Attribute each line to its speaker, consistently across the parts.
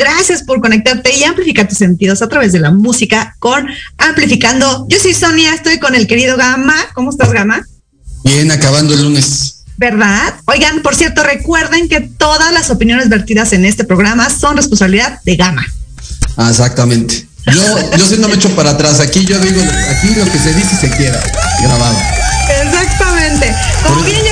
Speaker 1: Gracias por conectarte y amplificar tus sentidos a través de la música con Amplificando. Yo soy Sonia, estoy con el querido Gama. ¿Cómo estás, Gama?
Speaker 2: Bien, acabando el lunes.
Speaker 1: ¿Verdad? Oigan, por cierto, recuerden que todas las opiniones vertidas en este programa son responsabilidad de Gama.
Speaker 2: Ah, exactamente. Yo, yo sí no me echo para atrás. Aquí yo digo, aquí lo que se dice se queda grabado.
Speaker 1: Exactamente. Como bien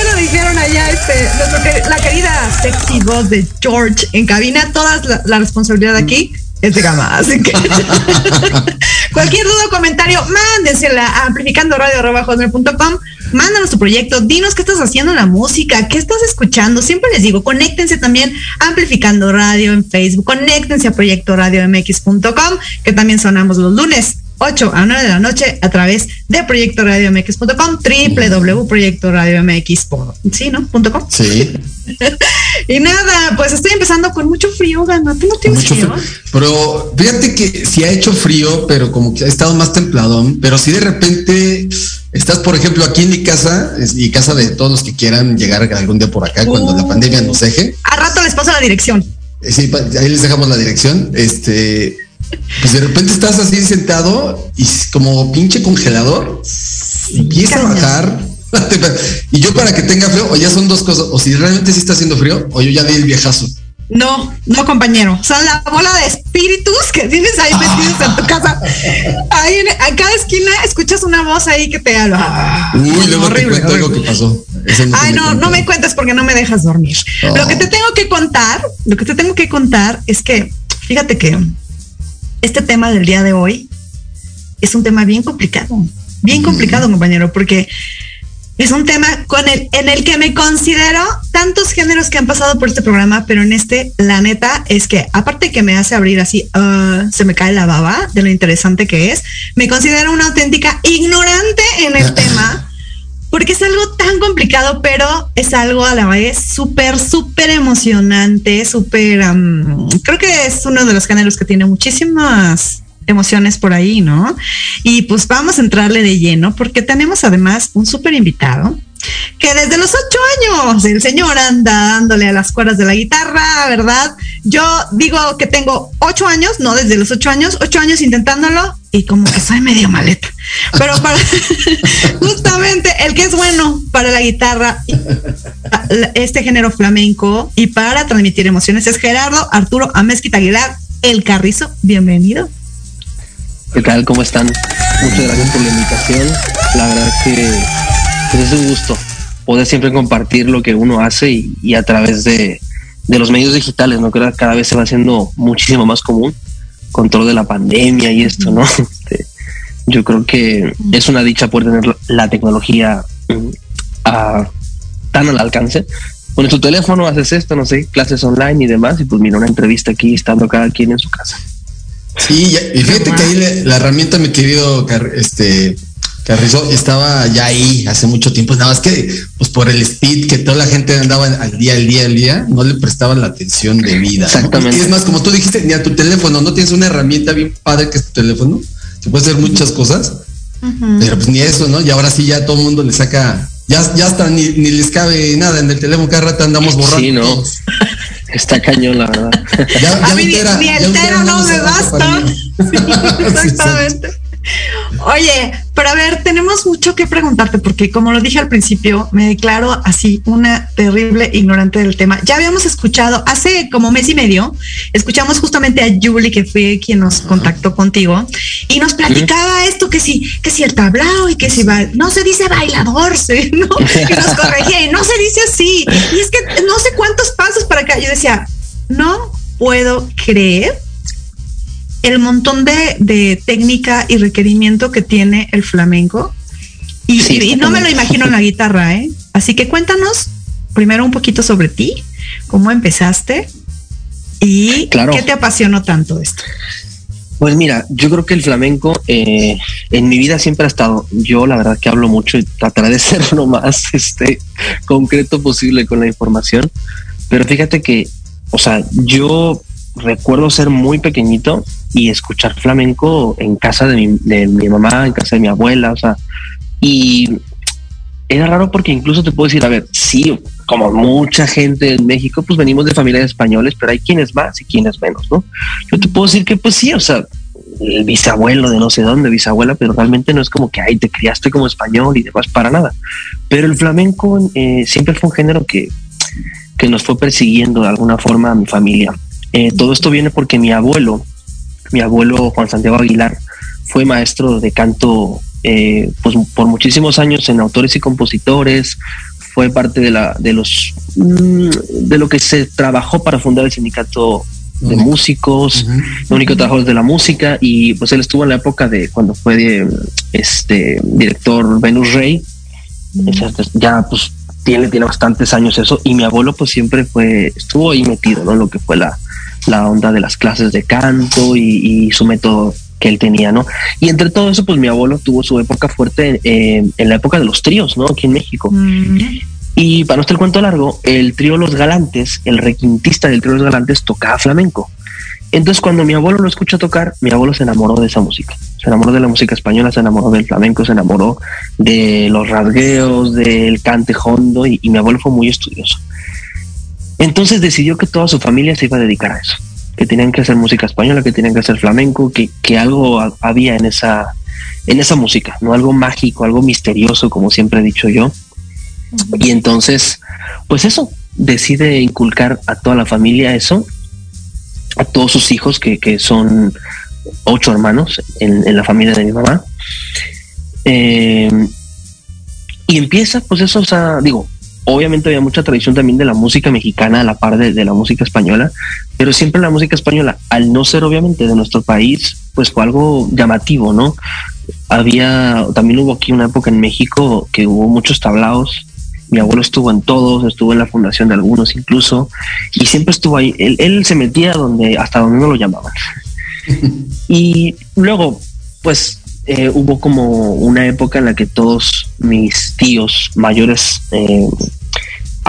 Speaker 1: allá, este, nuestro la querida sexy voz de George en cabina, toda la, la responsabilidad aquí es de Gama. Así que cualquier duda o comentario, mándensela a amplificandoradio.com. Mándanos tu proyecto, dinos qué estás haciendo en la música, qué estás escuchando. Siempre les digo, conéctense también a Amplificando Radio en Facebook, conéctense a Proyecto Radio MX.com, que también sonamos los lunes 8 a 9 de la noche a través de proyectoradiomx.com, www.proyectoradiomx, sí, ¿no? Punto .com.
Speaker 2: Sí.
Speaker 1: Y nada, pues estoy empezando con mucho frío, Gana. ¿Tú no tienes
Speaker 2: Mucho
Speaker 1: frío?
Speaker 2: frío. Pero fíjate que sí ha hecho frío, pero como que ha estado más templadón. Pero si de repente estás, por ejemplo, aquí en mi casa y casa de todos los que quieran llegar algún día por acá cuando la
Speaker 1: Uh.
Speaker 2: pandemia nos deje.
Speaker 1: A rato les paso la dirección.
Speaker 2: Eh, Sí, ahí les dejamos la dirección. Este, pues de repente estás así sentado y como pinche congelador empieza a bajar. y yo para que tenga frío, o ya son dos cosas, o si realmente sí está haciendo frío, o yo ya di el viejazo.
Speaker 1: No, no, compañero. Son la bola de espíritus que tienes ahí metidos en tu casa. Ahí en, a cada esquina escuchas una voz ahí que te habla.
Speaker 2: Uy, luego te
Speaker 1: Horrible,
Speaker 2: cuento algo que pasó. No te
Speaker 1: Ay, no, no me cuentes porque no me dejas dormir.
Speaker 2: Oh.
Speaker 1: Lo que te tengo que contar, lo que te tengo que contar es que, fíjate que este tema del día de hoy es un tema bien complicado, bien complicado, compañero, porque es un tema con el, en el que me considero tantos géneros que han pasado por este programa, pero en este, la neta, es que aparte que me hace abrir así, ah, se me cae la baba de lo interesante que es, me considero una auténtica ignorante en el tema porque es algo tan complicado, pero es algo a la vez súper, súper emocionante, súper, am, creo que es uno de los géneros que tiene muchísimas emociones por ahí, ¿no? Y pues vamos a entrarle de lleno porque tenemos además un súper invitado que desde los ocho años el señor anda dándole a las cuerdas de la guitarra, ¿verdad? Yo digo que tengo ocho años, no desde los ocho años, ocho años intentándolo y como que soy medio maleta. Pero para justamente el que es bueno para la guitarra, este género flamenco y para transmitir emociones es Gerardo Arturo Amezquita Aguilar, el Carrizo. Bienvenido.
Speaker 3: ¿Qué tal? ¿Cómo están? Muchas gracias por la invitación. La verdad que pues, es un gusto poder siempre compartir lo que uno hace y, y a través de, de los medios digitales, ¿no? Que cada vez se va haciendo muchísimo más común con todo de la pandemia y esto, ¿no? Este, yo creo que es una dicha poder tener la tecnología mm, a- tan al alcance. Pones tu teléfono, haces esto, no sé, clases online y demás, y pues mira, una entrevista aquí estando cada quien en su casa.
Speaker 2: Sí, ya- y fíjate que ahí le- la herramienta, mi querido este, Carrizo, estaba ya ahí hace mucho tiempo. Nada más que, pues por el speed que toda la gente andaba al día, al día, al día, no le prestaban la atención debida. ¿no?
Speaker 3: Exactamente.
Speaker 2: Y es más, como tú dijiste, ni a tu teléfono, no tienes una herramienta bien padre que es tu teléfono, que puede hacer muchas cosas, pero pues ni eso, ¿no? Y ahora sí ya todo el mundo le saca, ya, ya hasta ni, ni les cabe nada en el teléfono, cada rato andamos borrando.
Speaker 3: Sí, ¿no? Está cañón, la verdad.
Speaker 2: Ya,
Speaker 1: A
Speaker 2: ya
Speaker 1: mí
Speaker 2: un
Speaker 1: ni,
Speaker 2: tera-
Speaker 1: ni
Speaker 2: ya
Speaker 1: el
Speaker 2: un
Speaker 1: tero
Speaker 2: tera
Speaker 1: no me basta.
Speaker 2: mí.
Speaker 1: Sí, Exactamente. Oye, pero a ver, tenemos mucho que preguntarte porque como lo dije al principio, me declaro así una terrible ignorante del tema. Ya habíamos escuchado hace como mes y medio, escuchamos justamente a Julie, que fue quien nos contactó contigo, y nos platicaba esto que si, que si el tablao y que si va, no se dice bailador, ¿sí? ¿no? Y nos corregía, y no se dice así. Y es que no sé cuántos pasos para acá. Yo decía, no puedo creer el montón de, de, técnica y requerimiento que tiene el flamenco. Y, sí, y, no me lo imagino en la guitarra, ¿eh? Así que cuéntanos primero un poquito sobre ti, cómo empezaste y claro. qué te apasionó tanto esto.
Speaker 3: Pues mira, yo creo que el flamenco eh, en mi vida siempre ha estado. Yo la verdad que hablo mucho y trataré de ser lo más este, concreto posible con la información. Pero fíjate que, o sea, yo recuerdo ser muy pequeñito y escuchar flamenco en casa de mi, de mi mamá, en casa de mi abuela, o sea, y era raro porque incluso te puedo decir, a ver, sí, como mucha gente en México, pues venimos de familias españoles, pero hay quienes más y quienes menos, ¿no? Yo te puedo decir que pues sí, o sea, el bisabuelo de no sé dónde, bisabuela, pero realmente no es como que, ay, te criaste como español y demás, para nada. Pero el flamenco eh, siempre fue un género que, que nos fue persiguiendo de alguna forma a mi familia. Eh, todo esto viene porque mi abuelo, mi abuelo Juan Santiago Aguilar, fue maestro de canto eh, pues por muchísimos años en autores y compositores, fue parte de la de los mm, de lo que se trabajó para fundar el sindicato de músicos, los únicos trabajadores de la música y pues él estuvo en la época de cuando fue de, este director Venus Rey, ya pues tiene tiene bastantes años eso y mi abuelo pues siempre fue estuvo ahí metido, ¿no? Lo que fue la la onda de las clases de canto y, y su método que él tenía, ¿no? Y entre todo eso, pues mi abuelo tuvo su época fuerte eh, en la época de los tríos, ¿no? Aquí en México. Mm. Y para no estar el cuento largo, el trío Los Galantes, el requintista del trío Los Galantes tocaba flamenco. Entonces, cuando mi abuelo lo escuchó tocar, mi abuelo se enamoró de esa música. Se enamoró de la música española, se enamoró del flamenco, se enamoró de los rasgueos, del cante hondo, y, y mi abuelo fue muy estudioso. Entonces decidió que toda su familia se iba a dedicar a eso que tenían que hacer música española, que tenían que hacer flamenco, que, que algo había en esa, en esa música, ¿no? Algo mágico, algo misterioso, como siempre he dicho yo. Y entonces, pues eso, decide inculcar a toda la familia eso, a todos sus hijos, que, que son ocho hermanos en, en, la familia de mi mamá. Eh, y empieza, pues eso, o sea, digo, obviamente había mucha tradición también de la música mexicana a la par de, de, la música española, pero siempre la música española, al no ser obviamente de nuestro país, pues fue algo llamativo, ¿no? Había, también hubo aquí una época en México que hubo muchos tablaos, mi abuelo estuvo en todos, estuvo en la fundación de algunos incluso, y siempre estuvo ahí, él, él se metía donde, hasta donde no lo llamaban. y luego, pues eh, hubo como una época en la que todos mis tíos mayores eh,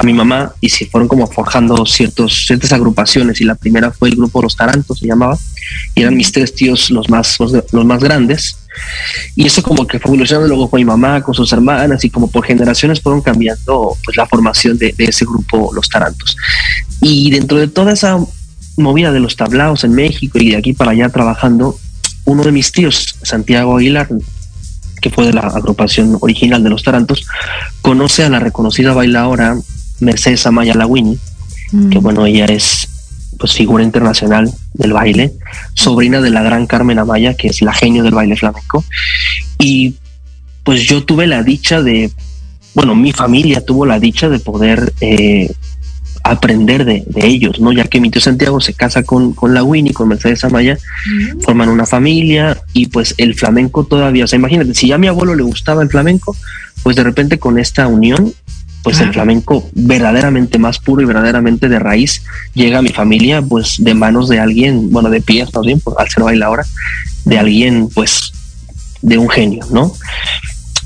Speaker 3: a mi mamá y se fueron como forjando ciertos, ciertas agrupaciones y la primera fue el grupo Los Tarantos, se llamaba, y eran mis tres tíos los más, los, los más grandes. Y eso como que fue evolucionando luego con mi mamá, con sus hermanas y como por generaciones fueron cambiando pues la formación de, de ese grupo Los Tarantos. Y dentro de toda esa movida de los tablaos en México y de aquí para allá trabajando, uno de mis tíos, Santiago Aguilar, que fue de la agrupación original de los Tarantos, conoce a la reconocida bailadora Mercedes Amaya Lawini, mm. que bueno, ella es pues figura internacional del baile, sobrina de la gran Carmen Amaya, que es la genio del baile flamenco. Y pues yo tuve la dicha de, bueno, mi familia tuvo la dicha de poder eh, aprender de, de, ellos, ¿no? Ya que mi tío Santiago se casa con, con la Winnie, con Mercedes Amaya, mm. forman una familia y pues el flamenco todavía, o sea, imagínate, si ya a mi abuelo le gustaba el flamenco, pues de repente con esta unión pues el flamenco verdaderamente más puro y verdaderamente de raíz llega a mi familia pues de manos de alguien, bueno, de pies más bien, al ser bailadora, de alguien pues de un genio, ¿no?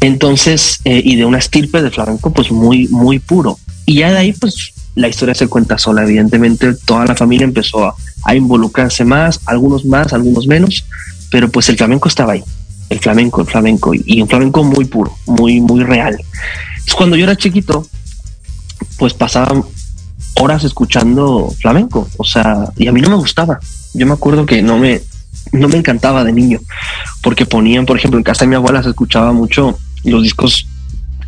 Speaker 3: Entonces, eh, y de una estirpe de flamenco pues muy, muy puro. Y ya de ahí pues la historia se cuenta sola, evidentemente toda la familia empezó a, a involucrarse más, algunos más, algunos menos, pero pues el flamenco estaba ahí, el flamenco, el flamenco, y un flamenco muy puro, muy, muy real. Cuando yo era chiquito, pues pasaba horas escuchando flamenco, o sea, y a mí no me gustaba. Yo me acuerdo que no me, no me encantaba de niño, porque ponían, por ejemplo, en casa de mi abuela se escuchaba mucho los discos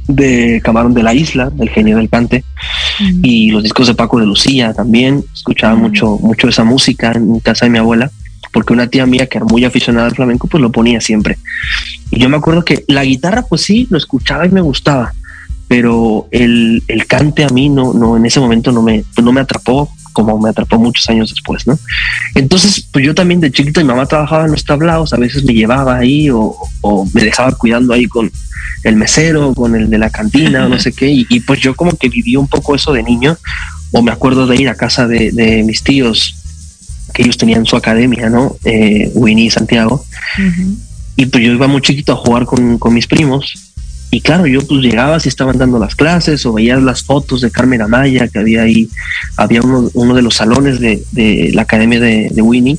Speaker 3: de Camarón de la Isla, del genio del cante, y los discos de Paco de Lucía también. Escuchaba mucho, mucho esa música en casa de mi abuela, porque una tía mía que era muy aficionada al flamenco, pues lo ponía siempre. Y yo me acuerdo que la guitarra, pues sí, lo escuchaba y me gustaba, pero el, el cante a mí no, no, en ese momento no me, pues no me atrapó como me atrapó muchos años después, ¿no? Entonces, pues yo también de chiquito, mi mamá trabajaba en los tablaos, a veces me llevaba ahí o, o me dejaba cuidando ahí con el mesero, con el de la cantina, o no sé qué, y, y, pues yo como que viví un poco eso de niño, o me acuerdo de ir a casa de, de mis tíos, que ellos tenían su academia, ¿no? Eh, Winnie y Santiago, uh -huh. y pues yo iba muy chiquito a jugar con, con mis primos, y claro, yo pues llegaba si estaban dando las clases o veías las fotos de Carmen Amaya que había ahí, había uno, uno de los salones de, de la academia de, de, Winnie,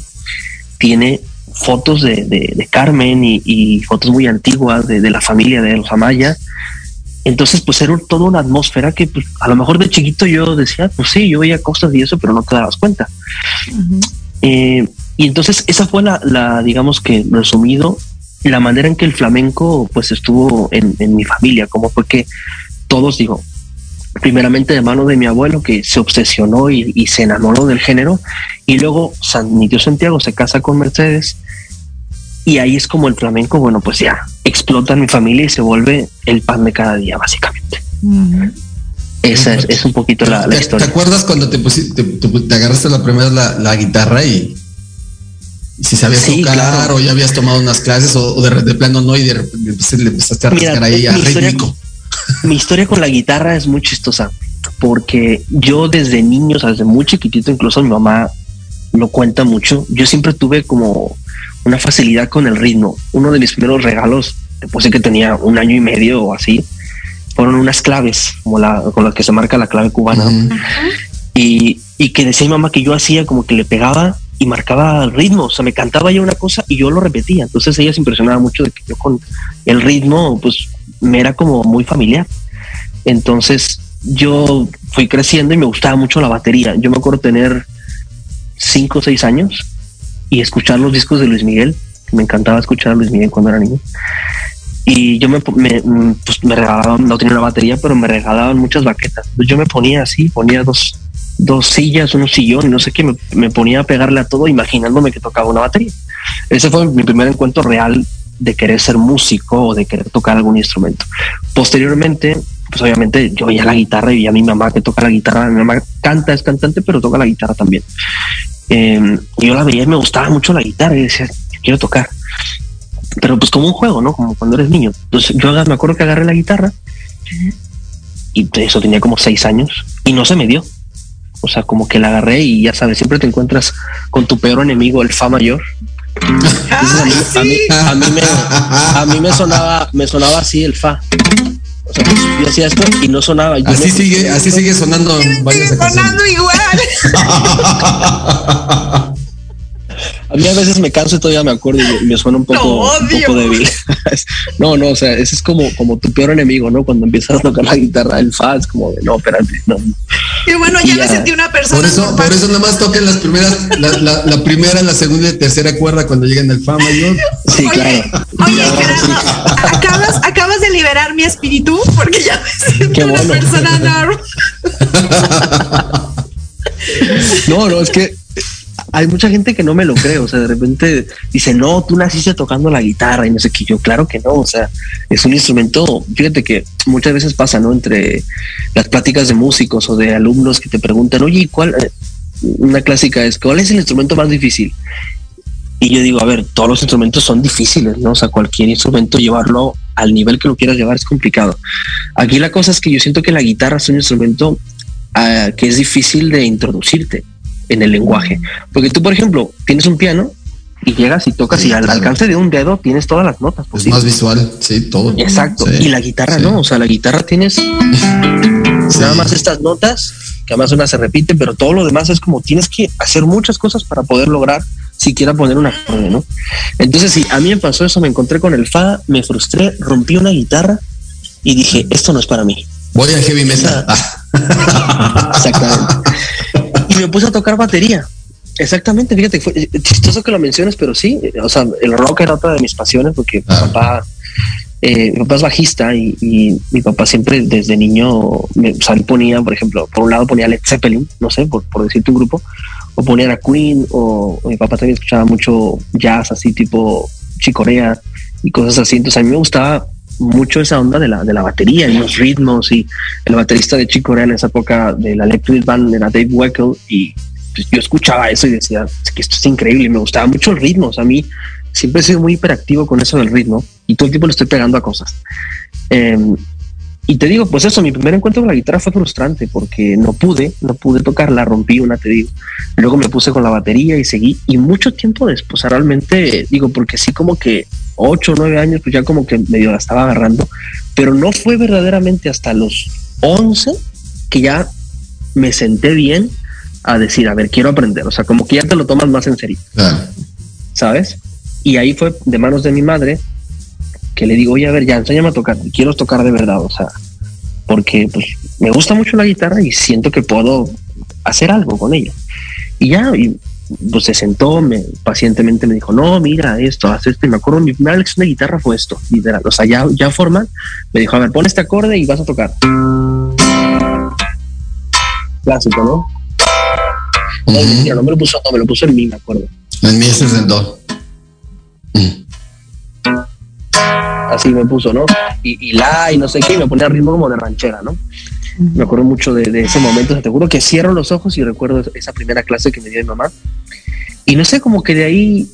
Speaker 3: tiene fotos de, de, Carmen y, y, fotos muy antiguas de, la familia de los Amaya. Entonces, pues era toda una atmósfera que pues, a lo mejor de chiquito yo decía, pues sí, yo veía cosas y eso, pero no te dabas cuenta. Uh -huh. eh, y entonces esa fue la, la, digamos que resumido, la manera en que el flamenco pues estuvo en, en mi familia, como fue que todos, digo, primeramente de mano de mi abuelo que se obsesionó y, y, se enamoró del género y luego San, mi tío Santiago se casa con Mercedes y ahí es como el flamenco, bueno, pues ya explota en mi familia y se vuelve el pan de cada día, básicamente. Esa es, es, un poquito la, la
Speaker 2: ¿Te,
Speaker 3: historia.
Speaker 2: ¿Te acuerdas cuando te, pusiste, te, te, te agarraste la primera la, la guitarra y si sabías sí, tocar claro. o ya habías tomado unas clases o, o de, de, plano no y de repente le empezaste a rascar ahí a
Speaker 3: mi? Historia, mi historia con la guitarra es muy chistosa porque yo desde niño, o sea, desde muy chiquitito, incluso mi mamá lo cuenta mucho, yo siempre tuve como una facilidad con el ritmo. Uno de mis primeros regalos, después de que tenía un año y medio o así, fueron unas claves, como la, con las que se marca la clave cubana. Uh -huh. y, y que decía mi mamá que yo hacía como que le pegaba y marcaba el ritmo, o sea, me cantaba ya una cosa y yo lo repetía, entonces ella se impresionaba mucho de que yo con el ritmo, pues me era como muy familiar. Entonces yo fui creciendo y me gustaba mucho la batería. Yo me acuerdo tener cinco o seis años y escuchar los discos de Luis Miguel, me encantaba escuchar a Luis Miguel cuando era niño. Y yo me, me, pues me regalaban, no tenía una batería, pero me regalaban muchas baquetas. Yo me ponía así, ponía dos, dos sillas, unos sillones, no sé qué, me, me, ponía a pegarle a todo imaginándome que tocaba una batería. Ese fue mi primer encuentro real de querer ser músico o de querer tocar algún instrumento. Posteriormente, pues obviamente yo veía la guitarra y veía a mi mamá que toca la guitarra, mi mamá canta, es cantante, pero toca la guitarra también. Eh, yo la veía y me gustaba mucho la guitarra y decía, quiero tocar. Pero pues como un juego, ¿no? Como cuando eres niño. Entonces yo me acuerdo que agarré la guitarra y eso tenía como seis años y no se me dio. O sea, como que la agarré y ya sabes, siempre te encuentras con tu peor enemigo, el fa mayor. Entonces, a, mí, a, mí, a, mí, me, a mí me sonaba, me sonaba así el fa. O sea, yo hacía esto y no sonaba. Yo
Speaker 2: así
Speaker 3: me,
Speaker 2: sigue, así sigue sonando.
Speaker 1: Sigue sonando igual.
Speaker 3: A mí a veces me canso y todavía me acuerdo y me suena un poco, un poco débil. no, no, o sea, ese es como, como tu peor enemigo, ¿no? Cuando empiezas a tocar la guitarra, el fa es como de, no, espérate, no.
Speaker 1: Y bueno, ya, y ya me sentí una persona.
Speaker 2: Por eso, normal. por eso nada más toquen las primeras, la, la, la, primera, la segunda y tercera cuerda cuando lleguen al fa mayor.
Speaker 3: Sí,
Speaker 1: oye,
Speaker 3: claro.
Speaker 1: Oye, Gerardo, acabas, acabas de liberar mi espíritu porque ya me siento
Speaker 3: Qué
Speaker 1: una
Speaker 3: bueno.
Speaker 1: persona normal.
Speaker 3: no, no, es que hay mucha gente que no me lo cree, o sea, de repente dice, no, tú naciste tocando la guitarra y no sé qué, yo claro que no, o sea, es un instrumento, fíjate que muchas veces pasa, ¿no? Entre las pláticas de músicos o de alumnos que te preguntan, oye, ¿cuál? Una clásica es, ¿cuál es el instrumento más difícil? Y yo digo, a ver, todos los instrumentos son difíciles, ¿no? O sea, cualquier instrumento llevarlo al nivel que lo quieras llevar es complicado. Aquí la cosa es que yo siento que la guitarra es un instrumento uh, que es difícil de introducirte en el lenguaje. Porque tú, por ejemplo, tienes un piano y llegas y tocas sí, y al alcance de un dedo tienes todas las notas.
Speaker 2: Es más visual, sí, todo.
Speaker 3: Exacto.
Speaker 2: Sí,
Speaker 3: y la guitarra sí. no, o sea, la guitarra tienes nada más estas notas, que además una se repite, pero todo lo demás es como tienes que hacer muchas cosas para poder lograr siquiera poner un acorde, ¿no? Entonces, sí, a mí me pasó eso, me encontré con el fa, me frustré, rompí una guitarra y dije, esto no es para mí.
Speaker 2: Voy a heavy metal.
Speaker 3: Exactamente. Me puse a tocar batería. Exactamente, fíjate, fue eh, chistoso que lo menciones, pero sí, eh, o sea, el rock era otra de mis pasiones porque mi
Speaker 2: Ah.
Speaker 3: papá, eh, mi papá es bajista y, y mi papá siempre desde niño, me, o sea, él ponía, por ejemplo, por un lado ponía Led Zeppelin, no sé, por, por decirte un grupo, o ponía a Queen, o, o mi papá también escuchaba mucho jazz, así tipo chicorea y cosas así, entonces a mí me gustaba mucho esa onda de la, de la batería y los ritmos y el baterista de Chicorea en esa época de la Electric Band era Dave Weckl y pues, yo escuchaba eso y decía "Es que esto es increíble y me gustaba mucho el ritmo. O sea, a mí siempre he sido muy hiperactivo con eso del ritmo y todo el tiempo le estoy pegando a cosas. Eh, y te digo, pues eso, mi primer encuentro con la guitarra fue frustrante porque no pude, no pude tocarla, rompí una, te digo. Luego me puse con la batería y seguí. Y mucho tiempo después, realmente, digo, porque sí como que ocho o nueve años, pues ya como que medio la estaba agarrando, pero no fue verdaderamente hasta los 11 que ya me senté bien a decir, a ver, quiero aprender. O sea, como que ya te lo tomas más en serio. ¿sabes? Y ahí fue de manos de mi madre que le digo, oye, a ver, ya, enséñame a tocar, quiero tocar de verdad, o sea, porque pues me gusta mucho la guitarra y siento que puedo hacer algo con ella. Y ya, y, pues se sentó, me, pacientemente me dijo, no, mira esto, haz esto, y me acuerdo, mi primera lección de guitarra fue esto, literal, o sea, ya, ya formal, me dijo, a ver, pon este acorde y vas a tocar. Clásico, ¿no? No, me lo puso, no, me lo puso en mí, me acuerdo.
Speaker 2: En mí ese es el do.
Speaker 3: Así me puso, ¿no? Y, y la, y no sé qué, y me ponía ritmo como de ranchera, ¿no? Me acuerdo mucho de, de ese momento, o sea, te juro que cierro los ojos y recuerdo esa primera clase que me dio mi mamá. Y no sé, como que de ahí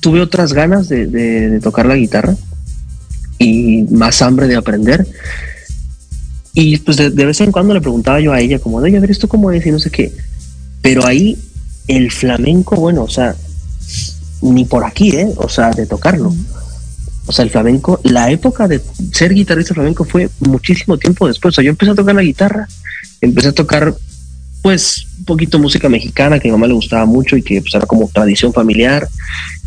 Speaker 3: tuve otras ganas de, de- tocar la guitarra y más hambre de aprender. Y pues de, de vez en cuando le preguntaba yo a ella, como, oye, a ver, ¿esto cómo es? Y no sé qué. Pero ahí el flamenco, bueno, o sea, ni por aquí, ¿eh? O sea, de tocarlo. O sea, el flamenco, la época de ser guitarrista flamenco fue muchísimo tiempo después. O sea, yo empecé a tocar la guitarra, empecé a tocar, pues, un poquito música mexicana que a mi mamá le gustaba mucho y que pues era como tradición familiar.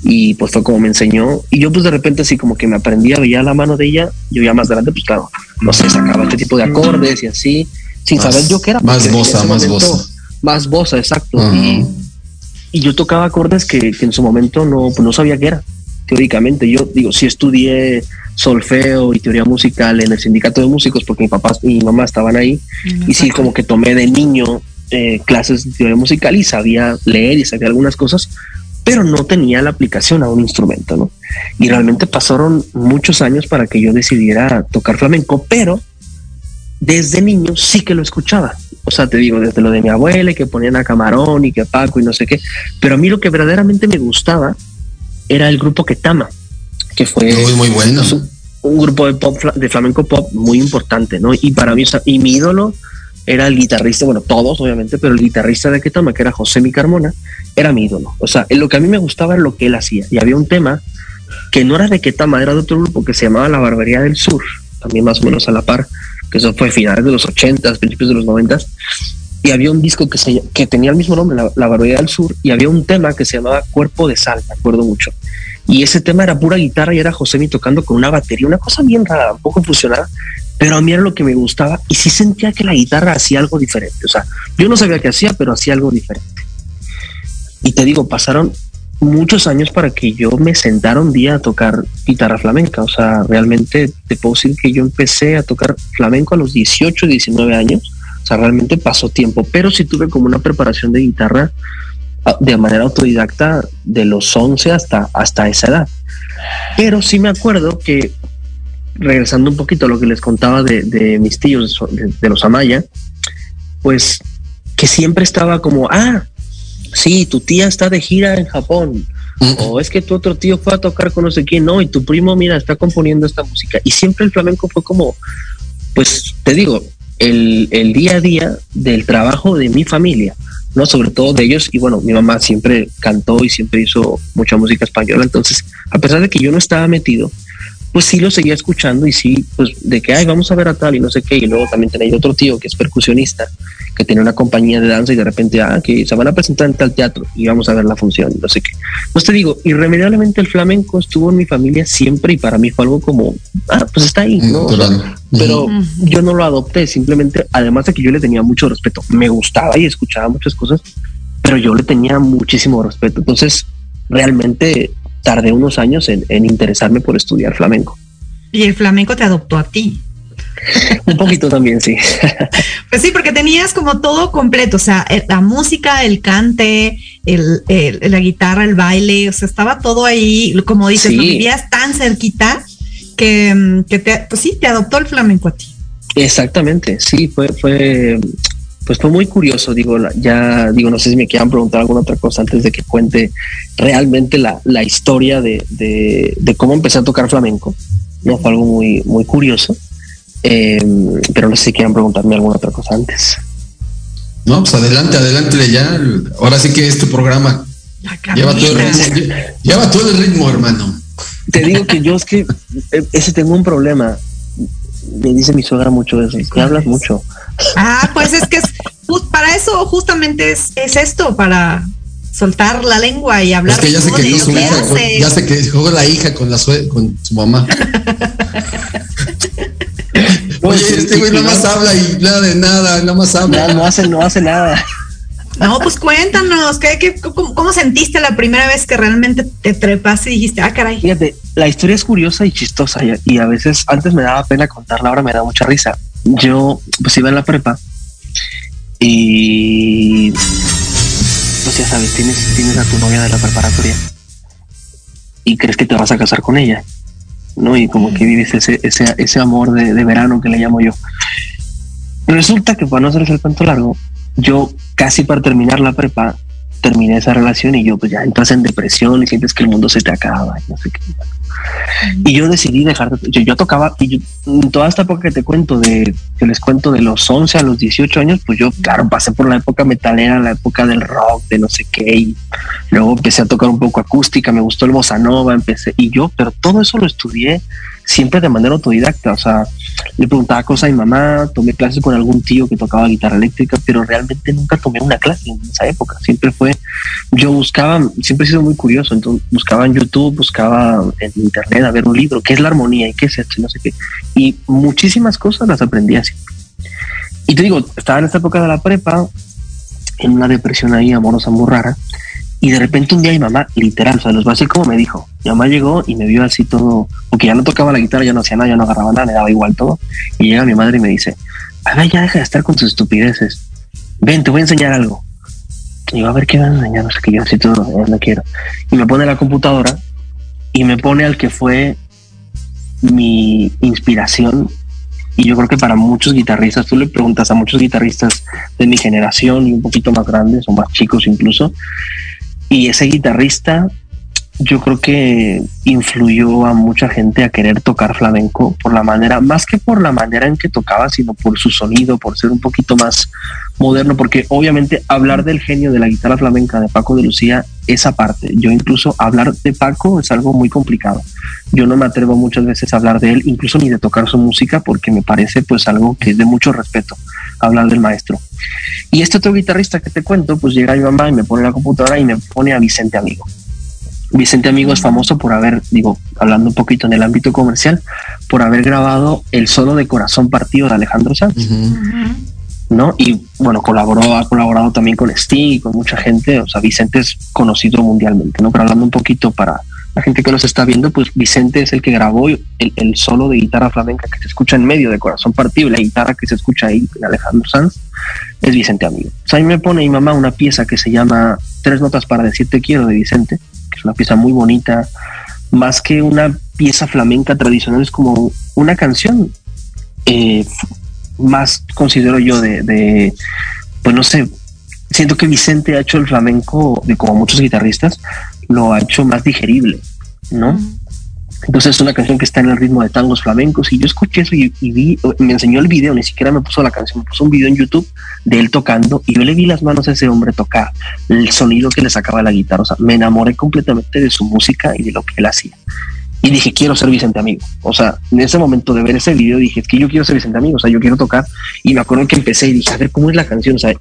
Speaker 3: Y pues fue como me enseñó. Y yo, pues, de repente, así como que me aprendía, veía la mano de ella. Yo ya más grande, pues, claro, no sé, sacaba este tipo de acordes y así, sin
Speaker 2: Más-
Speaker 3: saber yo qué era.
Speaker 2: más
Speaker 3: ese
Speaker 2: más bossa.
Speaker 3: Más bossa, exacto.
Speaker 2: Ajá.
Speaker 3: Y, y yo tocaba acordes que, que en su momento no, pues no sabía qué era, teóricamente. Yo digo, sí estudié solfeo y teoría musical en el sindicato de músicos porque mi papá y mi mamá estaban ahí y sí como que tomé de niño eh, clases de teoría musical y sabía leer y sabía algunas cosas, pero no tenía la aplicación a un instrumento, ¿no? Y realmente pasaron muchos años para que yo decidiera tocar flamenco, pero desde niño sí que lo escuchaba. O sea, te digo, desde lo de mi abuela, y que ponían a Camarón y que Paco y no sé qué. Pero a mí lo que verdaderamente me gustaba era el grupo Ketama, que fue
Speaker 2: Muy, muy bueno.
Speaker 3: un, un grupo de pop de flamenco pop muy importante, ¿no? Y para mí, o sea, y mi ídolo era el guitarrista, bueno, todos obviamente, pero el guitarrista de Ketama, que era José Mi Carmona, era mi ídolo. O sea, lo que a mí me gustaba era lo que él hacía. Y había un tema que no era de Ketama, era de otro grupo que se llamaba La Barbería del Sur, también más o menos a la par, que eso fue finales de los 80, principios de los 90 y había un disco que, se, que tenía el mismo nombre, La, La Barbería del Sur, y había un tema que se llamaba Cuerpo de Sal, me acuerdo mucho. Y ese tema era pura guitarra y era José tocando con una batería, una cosa bien rara, un poco fusionada, pero a mí era lo que me gustaba y sí sentía que la guitarra hacía algo diferente. O sea, yo no sabía qué hacía, pero hacía algo diferente. Y te digo, pasaron muchos años para que yo me sentara un día a tocar guitarra flamenca. O sea, realmente te puedo decir que yo empecé a tocar flamenco a los 18, 19 años. O sea, realmente pasó tiempo, pero sí tuve como una preparación de guitarra ah, de manera autodidacta de los 11 hasta, hasta esa edad. Pero sí me acuerdo que, regresando un poquito a lo que les contaba de, de mis tíos, de, de los Amaya, pues que siempre estaba como, ah, sí, tu tía está de gira en Japón, o es que tu otro tío fue a tocar con no sé quién, no, y tu primo, mira, está componiendo esta música. Y siempre el flamenco fue como, pues te digo, el, el día a día del trabajo de mi familia, ¿no? Sobre todo de ellos, y bueno, mi mamá siempre cantó y siempre hizo mucha música española, entonces, a pesar de que yo no estaba metido, pues sí lo seguía escuchando y sí, pues de que, ay, vamos a ver a tal y no sé qué, y luego también tenía otro tío que es percusionista, que tiene una compañía de danza y de repente, ah, que se van a presentar en tal teatro y vamos a ver la función, no sé qué. Pues te digo, irremediablemente el flamenco estuvo en mi familia siempre y para mí fue algo como, ah, pues está ahí, ¿no? O sea,
Speaker 2: Natural.
Speaker 3: pero yo no lo adopté, simplemente, además de que yo le tenía mucho respeto, me gustaba y escuchaba muchas cosas, pero yo le tenía muchísimo respeto. Entonces, realmente tardé unos años en, en interesarme por estudiar flamenco.
Speaker 1: Y el flamenco te adoptó a ti.
Speaker 3: Un poquito también, sí.
Speaker 1: Pues sí, porque tenías como todo completo, o sea, eh, la música, el cante, el, el- la guitarra, el baile, o sea, estaba todo ahí, como dices,
Speaker 3: Sí.
Speaker 1: lo vivías tan cerquita que, mm, que te, pues sí, te adoptó el flamenco a ti.
Speaker 3: Exactamente, sí, fue, fue, pues fue muy curioso, digo, la- ya, digo, no sé si me quieran preguntar alguna otra cosa antes de que cuente realmente la, la historia de, de, de cómo empecé a tocar flamenco, no fue algo muy, muy curioso, eh, pero no sé si quieran preguntarme alguna otra cosa antes.
Speaker 2: No, pues adelante, adelante ya. Ahora sí que es tu programa. Lleva todo, el ritmo, lle- lleva todo el ritmo, hermano.
Speaker 3: Te digo que yo es que eh, ese tengo un problema. Me dice mi suegra mucho eso, que hablas mucho.
Speaker 1: Ah, pues es que es, para eso justamente es, es esto, para soltar la lengua y hablar
Speaker 2: Es que ya se quedó su
Speaker 1: que
Speaker 2: hija, con- ya se quedó la hija con la sue- con su mamá. Oye, este güey nada más
Speaker 3: no-
Speaker 2: habla y nada de nada, nada más
Speaker 3: No,
Speaker 2: habla.
Speaker 3: no hace, no hace nada.
Speaker 1: No, pues cuéntanos, ¿qué, qué, cómo, cómo sentiste la primera vez que realmente te trepaste y dijiste, ah, caray?
Speaker 3: Fíjate, la historia es curiosa y chistosa y, a veces antes me daba pena contarla, ahora me da mucha risa. Yo pues iba en la prepa y pues ya sabes, tienes, tienes a tu novia de la preparatoria y crees que te vas a casar con ella, ¿no? Y como que vives ese, ese, ese amor de, de verano que le llamo yo. Resulta que para no hacerles el cuento largo, yo casi para terminar la prepa terminé esa relación y yo pues ya entras en depresión y sientes que el mundo se te acaba y no sé qué. Y yo decidí dejar, de- yo, yo tocaba, y yo, toda esta época que te cuento, de que les cuento de los 11 a los 18 años, pues yo, claro, pasé por la época metalera, la época del rock, de no sé qué, y luego empecé a tocar un poco acústica, me gustó el bossa nova, empecé, y yo, pero todo eso lo estudié siempre de manera autodidacta, o sea, le preguntaba cosas a mi mamá, tomé clases con algún tío que tocaba guitarra eléctrica, pero realmente nunca tomé una clase en esa época, siempre fue yo buscaba, siempre he sido muy curioso, entonces buscaba en YouTube, buscaba en internet a ver un libro, qué es la armonía y qué es esto no sé qué. Y muchísimas cosas las aprendí así. Y te digo, estaba en esta época de la prepa, en una depresión ahí amorosa muy rara, y de repente un día mi mamá, literal, o sea, los va a decir como me dijo, mi mamá llegó y me vio así todo, porque ya no tocaba la guitarra, ya no hacía nada, ya no agarraba nada, me daba igual todo, y llega mi madre y me dice, a ver, ya deja de estar con tus estupideces, ven, te voy a enseñar algo. Y yo, a ver qué van a enseñar, no sé qué, yo así todo, eh, no quiero. Y me pone la computadora y me pone al que fue mi inspiración. Y yo creo que para muchos guitarristas, tú le preguntas a muchos guitarristas de mi generación y un poquito más grandes o más chicos incluso, y ese guitarrista yo creo que influyó a mucha gente a querer tocar flamenco por la manera, más que por la manera en que tocaba, sino por su sonido, por ser un poquito más moderno, porque obviamente hablar del genio de la guitarra flamenca de Paco de Lucía es aparte. Yo incluso hablar de Paco es algo muy complicado. Yo no me atrevo muchas veces a hablar de él, incluso ni de tocar su música, porque me parece pues algo que es de mucho respeto hablar del maestro. Y este otro guitarrista que te cuento, pues llega mi mamá y me pone la computadora y me pone a Vicente Amigo. Vicente Amigo es famoso por haber, digo, hablando un poquito en el ámbito comercial, por haber grabado el solo de Corazón Partido de Alejandro Sanz. ¿No? Y bueno, colaboró, ha colaborado también con Sting y con mucha gente, o sea, Vicente es conocido mundialmente, ¿no? Pero hablando un poquito para la gente que nos está viendo, pues Vicente es el que grabó el, solo de guitarra flamenca que se escucha en medio de Corazón Partido la guitarra que se escucha ahí de Alejandro Sanz es Vicente Amigo. O sea, a mí me pone mi mamá una pieza que se llama Tres notas para decir te quiero de Vicente, que es una pieza muy bonita, más que una pieza flamenca tradicional, es como una canción eh, más, considero yo, de, de, pues no sé, siento que Vicente ha hecho el flamenco, de como muchos guitarristas, lo ha hecho más digerible, ¿no? Entonces es una canción que está en el ritmo de tangos flamencos y yo escuché eso y, y vi, me enseñó el video, ni siquiera me puso la canción, me puso un video en YouTube de él tocando y yo le vi las manos a ese hombre tocar, el sonido que le sacaba la guitarra, o sea, me enamoré completamente de su música y de lo que él hacía. Y dije, quiero ser Vicente Amigo. O sea, en ese momento de ver ese video dije, es que yo quiero ser Vicente Amigo, o sea, yo quiero tocar. Y me acuerdo que empecé y dije, a ver, ¿cómo es la canción? O sea,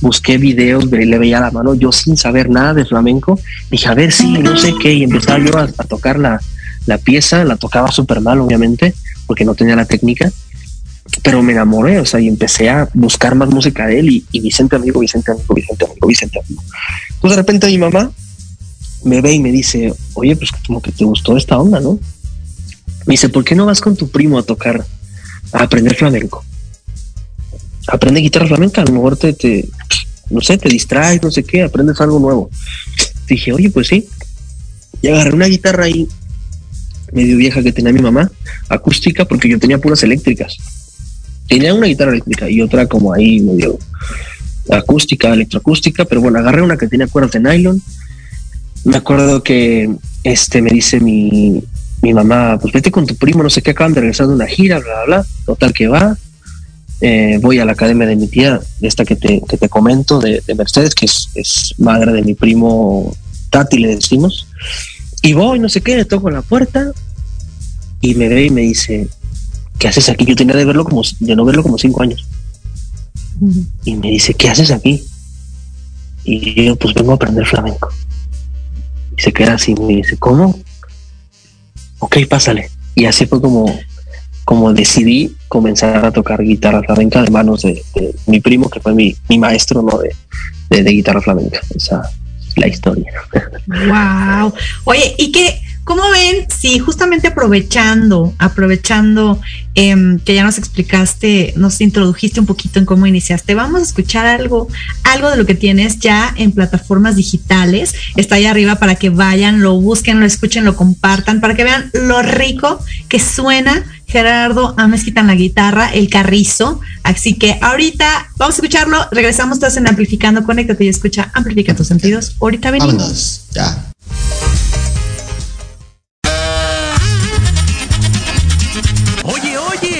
Speaker 3: busqué videos, le veía la mano, yo sin saber nada de flamenco, dije, a ver, sí, no sé qué, y empezaba yo a, tocar la, la pieza, la tocaba súper mal, obviamente, porque no tenía la técnica, pero me enamoré, o sea, y empecé a buscar más música de él y, y Vicente amigo, Vicente amigo, Vicente amigo, Vicente amigo. Pues de repente mi mamá me ve y me dice, oye, pues como que te gustó esta onda, ¿no? Me dice, ¿por qué no vas con tu primo a tocar, a aprender flamenco? Aprende guitarra flamenca, a lo mejor te, te no sé, te distraes, no sé qué, aprendes algo nuevo. Dije, oye, pues sí. Y agarré una guitarra ahí, medio vieja que tenía mi mamá, acústica, porque yo tenía puras eléctricas. Tenía una guitarra eléctrica y otra como ahí medio acústica, electroacústica, pero bueno, agarré una que tenía cuerdas de nylon. Me acuerdo que este me dice mi, mi mamá, pues vete con tu primo, no sé qué, acaban de regresar de una gira, bla, bla, bla. Total que va. Eh, voy a la academia de mi tía, de esta que te, que te comento, de, de Mercedes, que es, es madre de mi primo Tati, le decimos. Y voy, no sé qué, le toco la puerta y me ve y me dice, ¿qué haces aquí? Yo tenía de verlo como, de no verlo como cinco años. Y me dice, ¿qué haces aquí? Y yo, pues vengo a aprender flamenco. Se queda así, me dice, ¿cómo? Ok, pásale. Y así fue como, como decidí comenzar a tocar guitarra flamenca de manos de, mi primo, que fue mi, mi maestro ¿no? de, de, de guitarra flamenca. Esa es la historia.
Speaker 1: Wow. Oye, ¿y qué? ¿Cómo ven si justamente aprovechando, aprovechando eh, que ya nos explicaste, nos introdujiste un poquito en cómo iniciaste, vamos a escuchar algo, algo de lo que tienes ya en plataformas digitales, está ahí arriba para que vayan, lo busquen, lo escuchen, lo compartan, para que vean lo rico que suena Gerardo Amezquita en la guitarra, el carrizo. Así que ahorita vamos a escucharlo, regresamos todos en Amplificando, conéctate y escucha, amplifica tus sentidos. Ahorita venimos.
Speaker 2: Vámonos, ya.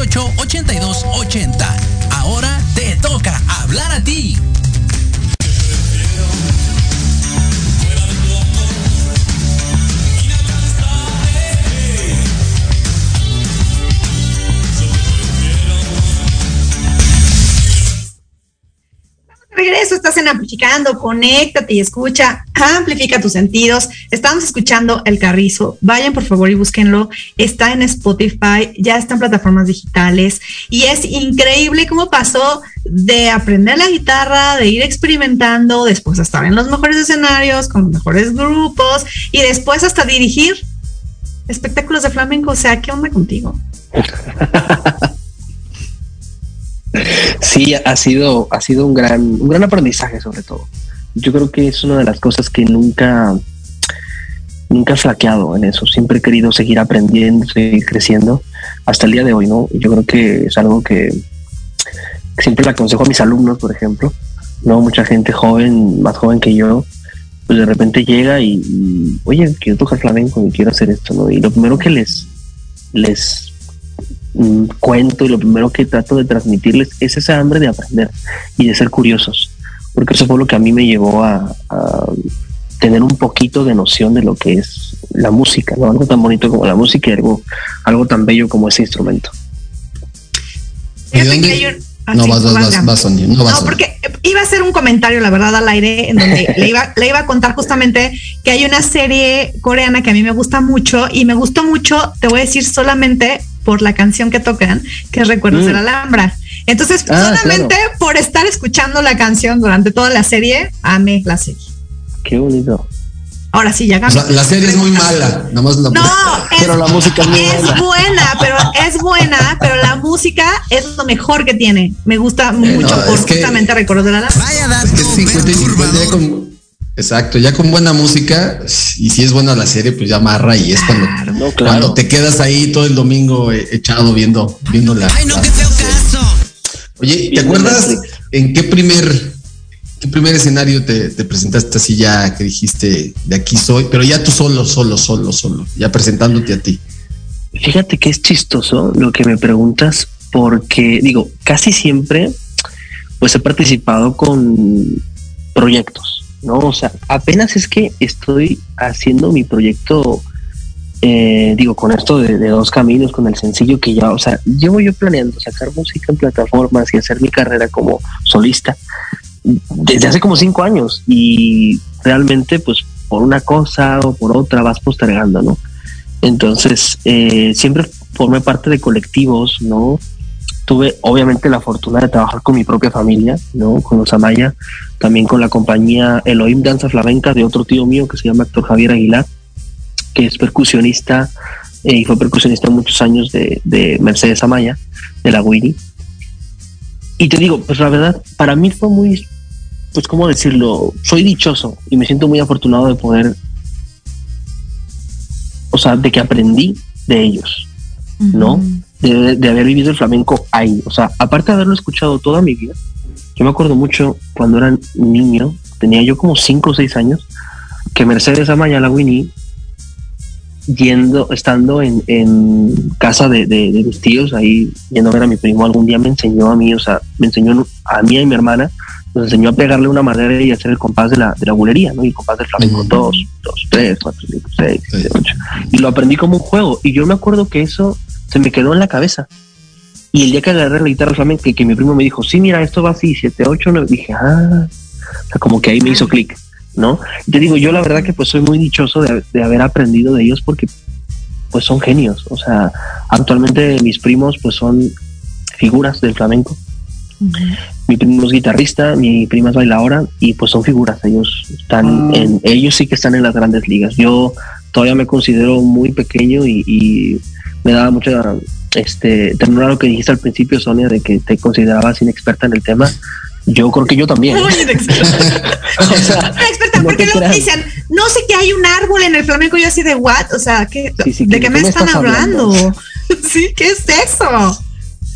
Speaker 4: 64 18 82 80. Ahora te toca hablar a ti.
Speaker 1: regreso, estás en Amplificando, conéctate y escucha, amplifica tus sentidos. Estamos escuchando El Carrizo. Vayan por favor y búsquenlo. Está en Spotify, ya está en plataformas digitales y es increíble cómo pasó de aprender la guitarra, de ir experimentando, después a estar en los mejores escenarios, con los mejores grupos y después hasta dirigir espectáculos de flamenco. O sea, ¿qué onda contigo?
Speaker 3: Sí, ha sido, ha sido un gran, un gran aprendizaje sobre todo. Yo creo que es una de las cosas que nunca, nunca he flaqueado en eso. Siempre he querido seguir aprendiendo, seguir creciendo hasta el día de hoy, ¿no? Yo creo que es algo que siempre le aconsejo a mis alumnos, por ejemplo, ¿no? Mucha gente joven, más joven que yo, pues de repente llega y, oye, quiero tocar flamenco y quiero hacer esto, ¿no? Y lo primero que les, les cuento y lo primero que trato de transmitirles es esa hambre de aprender y de ser curiosos, porque eso fue lo que a mí me llevó a, a tener un poquito de noción de lo que es la música, ¿no? Algo tan bonito como la música y algo, algo tan bello como ese instrumento.
Speaker 2: no, vas, vas, vas, Sonia, no, vas,
Speaker 1: no, porque iba a hacer un comentario, la verdad, al aire, en donde le, iba, le iba a contar justamente que hay una serie coreana que a mí me gusta mucho y me gustó mucho, te voy a decir solamente por la canción que tocan, que es Recuerdos mm. de la Alhambra. Entonces, ah, solamente claro. por estar escuchando la canción durante toda la serie, amé la serie.
Speaker 3: Qué bonito.
Speaker 1: Ahora sí, ya
Speaker 2: o sea, La serie es muy mala. Nada más la
Speaker 1: no,
Speaker 3: pero la música es muy
Speaker 1: es
Speaker 3: buena.
Speaker 1: buena. pero es buena, pero la música es lo mejor que tiene. Me gusta mucho
Speaker 2: Eh, no,
Speaker 1: por
Speaker 2: es que-
Speaker 1: justamente Recuerdos de la.
Speaker 4: Vaya dato,
Speaker 2: Es que es 50 y 50 ya con, exacto, ya con buena música, y si es buena la serie, pues ya amarra y es cuando,
Speaker 1: Claro.
Speaker 3: No, claro.
Speaker 2: cuando te quedas ahí todo el domingo eh, echado viendo, viendo la.
Speaker 4: Ay, no,
Speaker 2: la-
Speaker 4: qué feo caso.
Speaker 2: Oye, ¿te acuerdas
Speaker 3: Netflix.
Speaker 2: en qué primer, qué primer escenario te, te presentaste así ya que dijiste de aquí soy, pero ya tú solo, solo, solo, solo, ya presentándote a ti?
Speaker 3: Fíjate que es chistoso lo que me preguntas, porque digo, casi siempre pues he participado con proyectos, ¿no? O sea, apenas es que estoy haciendo mi proyecto, eh, digo, con esto de, dos caminos, con el sencillo que ya, o sea, llevo yo planeando sacar música en plataformas y hacer mi carrera como solista desde hace como cinco años y realmente pues por una cosa o por otra vas postergando, ¿no? Entonces, eh, siempre formé parte de colectivos, ¿no? Tuve obviamente la fortuna de trabajar con mi propia familia, ¿no? Con los Amaya, también con la compañía Elohim Danza Flamenca de otro tío mío que se llama Héctor Javier Aguilar, que es percusionista eh, y fue percusionista muchos años de, de Mercedes Amaya, de la Winnie. Y te digo, pues la verdad, para mí fue muy, pues cómo decirlo, soy dichoso y me siento muy afortunado de poder, o sea, de que aprendí de ellos, ¿no? De, de haber vivido el flamenco ahí. O sea, aparte de haberlo escuchado toda mi vida, yo me acuerdo mucho cuando era niño, tenía yo como cinco o seis años, que Mercedes Amaya la Winnie, yendo, estando en, en casa de, de, de mis tíos, ahí yendo a ver a mi primo, algún día me enseñó a mí, o sea, me enseñó a mí y a mi hermana, nos enseñó a pegarle una madera y hacer el compás de la, de la bulería, ¿no? Y el compás del flamenco,
Speaker 2: Ujú.
Speaker 3: dos, dos, tres, cuatro, cinco, seis,
Speaker 2: Sí.
Speaker 3: siete, ocho. Y lo aprendí como un juego. Y yo me acuerdo que eso se me quedó en la cabeza. Y el día que agarré la guitarra flamenca y que mi primo me dijo, sí, mira, esto va así, siete, ocho, nueve, dije, ah, o sea, como que ahí me hizo clic, ¿no? Y te digo, yo la verdad que pues soy muy dichoso de, de haber aprendido de ellos porque pues son genios. O sea, actualmente mis primos pues son figuras del flamenco. Mi primo es guitarrista, mi prima es bailadora y pues son figuras. Ellos están
Speaker 1: Ah.
Speaker 3: en, ellos sí que están en las grandes ligas. Yo todavía me considero muy pequeño y, y me daba mucha este ternura lo que dijiste al principio, Sonia, de que te considerabas inexperta en el tema. Yo creo que yo también.
Speaker 1: Muy.
Speaker 3: O sea,
Speaker 1: experta,
Speaker 3: no te
Speaker 1: luego
Speaker 3: creas.
Speaker 1: dicen, no sé que hay un árbol en el flamenco, yo así de what, o sea, ¿qué,
Speaker 3: Sí, sí,
Speaker 1: ¿de
Speaker 3: ¿qué-
Speaker 1: qué
Speaker 3: qué
Speaker 1: me están hablando?
Speaker 3: hablando?
Speaker 1: sí, ¿qué es eso?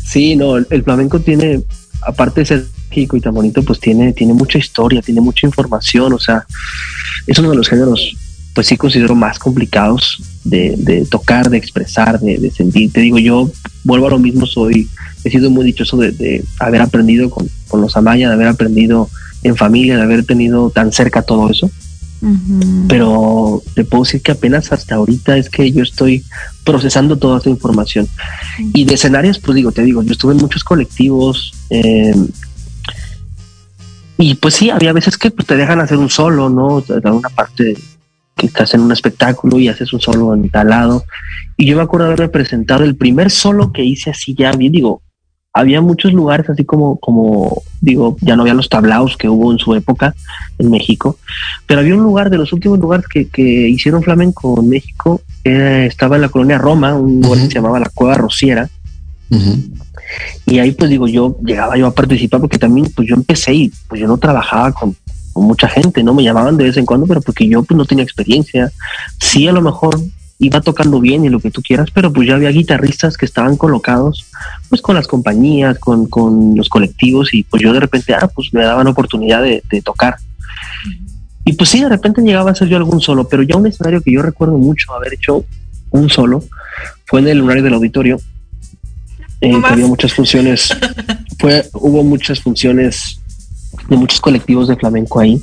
Speaker 3: Sí, no, el, flamenco tiene, aparte de ser y tan bonito, pues tiene, tiene mucha historia, tiene mucha información, o sea, es uno de los géneros, pues sí considero más complicados de, tocar, de expresar, de, sentir. Te digo, yo vuelvo a lo mismo, soy, he sido muy dichoso de, haber aprendido con, con los Amaya, de haber aprendido en familia, de haber tenido tan cerca todo eso. Pero te puedo decir que apenas hasta ahorita es que yo estoy procesando toda esa información. Y de escenarios, pues digo, te digo, yo estuve en muchos colectivos. Eh, y pues sí, había veces que pues, te dejan hacer un solo, ¿no? De una parte que estás en un espectáculo y haces un solo en tal lado. Y yo me acuerdo haberme presentado el primer solo que hice así ya bien, digo, había muchos lugares así como, como digo, ya no había los tablaos que hubo en su época en México, pero había un lugar de los últimos lugares que, que hicieron flamenco en México, estaba en la colonia Roma, un lugar que se llamaba la Cueva Rociera. Y ahí pues digo, yo llegaba yo a participar porque también pues yo empecé y pues yo no trabajaba con, con mucha gente, ¿no? Me llamaban de vez en cuando, pero porque yo pues no tenía experiencia. Sí, a lo mejor iba tocando bien y lo que tú quieras, pero pues ya había guitarristas que estaban colocados pues con las compañías, con, con los colectivos y pues yo de repente, ah, pues me daban oportunidad de, tocar. Y pues sí, de repente llegaba a hacer yo algún solo, pero ya un escenario que yo recuerdo mucho haber hecho un solo fue en el lunario del auditorio. Eh, había muchas funciones, fue, hubo muchas funciones de muchos colectivos de flamenco ahí.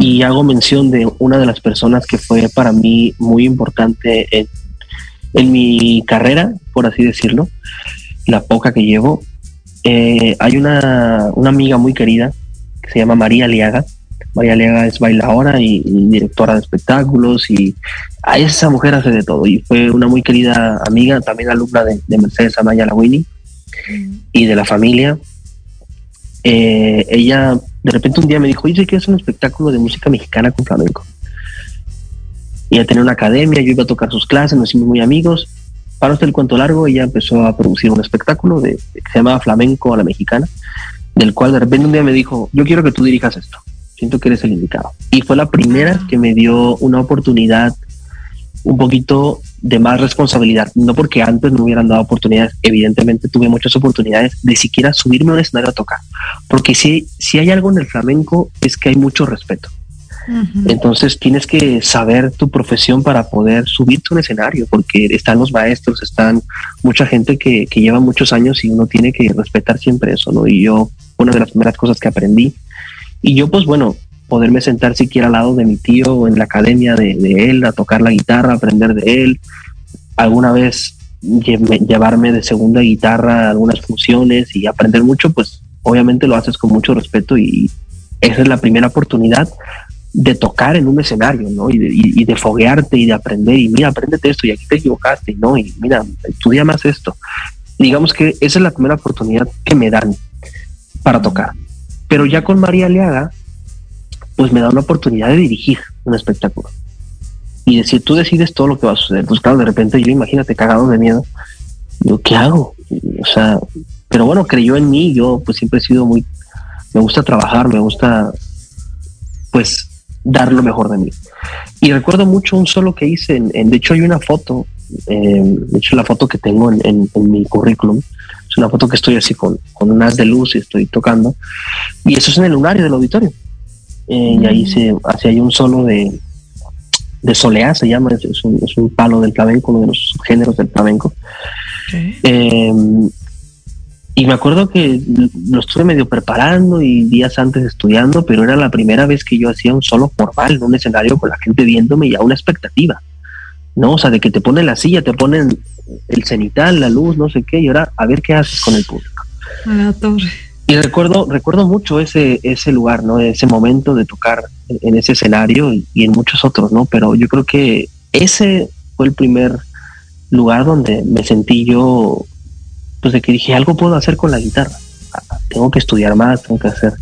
Speaker 3: Y hago mención de una de las personas que fue para mí muy importante en, mi carrera, por así decirlo, la poca que llevo. Eh, hay una, amiga muy querida que se llama María Aliaga. María Aliaga es bailadora y, directora de espectáculos y a esa mujer hace de todo. Y fue una muy querida amiga, también alumna de, Mercedes Amaya Lawini y de la familia. Eh, ella de repente un día me dijo, oye, que es un espectáculo de música mexicana con flamenco. Y ella tenía una academia, yo iba a tocar sus clases, nos hicimos muy amigos. Para hasta el cuento largo, ella empezó a producir un espectáculo de, que se llamaba Flamenco a la Mexicana, del cual de repente un día me dijo, yo quiero que tú dirijas esto, siento que eres el indicado. Y fue la primera que me dio una oportunidad un poquito de más responsabilidad, no porque antes no hubieran dado oportunidades, evidentemente tuve muchas oportunidades de siquiera subirme a un escenario a tocar, porque si, si hay algo en el flamenco es que hay mucho respeto. Entonces tienes que saber tu profesión para poder subirte a un escenario, porque están los maestros, están mucha gente que, que lleva muchos años y uno tiene que respetar siempre eso, ¿no? Y yo, una de las primeras cosas que aprendí, y yo pues bueno, poderme sentar siquiera al lado de mi tío en la academia de, él, a tocar la guitarra, aprender de él, alguna vez llevarme de segunda guitarra algunas funciones y aprender mucho, pues obviamente lo haces con mucho respeto y esa es la primera oportunidad de tocar en un escenario, ¿no? Y de, foguearte y de aprender, y mira, apréndete esto, y aquí te equivocaste, ¿no? Y mira, estudia más esto. Digamos que esa es la primera oportunidad que me dan para tocar. Pero ya con María Leaga, pues me da una oportunidad de dirigir un espectáculo. Y decir, tú decides todo lo que va a suceder. Pues de repente yo imagínate cagado de miedo. Yo, ¿qué hago? O sea, pero bueno, creyó en mí. Yo pues siempre he sido muy, me gusta trabajar, me gusta pues dar lo mejor de mí. Y recuerdo mucho un solo que hice, en, de hecho hay una foto, eh, de hecho la foto que tengo en, mi currículum, es una foto que estoy así con, con un haz de luz y estoy tocando, y eso es en el lunario del auditorio. Eh, y ahí se hace ahí un solo de, de soleá, se llama, es, un, es un, palo del flamenco, uno de los géneros del flamenco. Eh, y me acuerdo que lo estuve medio preparando y días antes estudiando, pero era la primera vez que yo hacía un solo formal en un escenario con la gente viéndome y a una expectativa. ¿No? O sea, de que te ponen la silla, te ponen el cenital, la luz, no sé qué, y ahora a ver qué haces con el público.
Speaker 1: la torre.
Speaker 3: Y recuerdo, recuerdo mucho ese, ese lugar, ¿no? Ese momento de tocar en ese escenario y, en muchos otros, ¿no? Pero yo creo que ese fue el primer lugar donde me sentí yo, pues de que dije, algo puedo hacer con la guitarra. Tengo que estudiar más, tengo que hacer.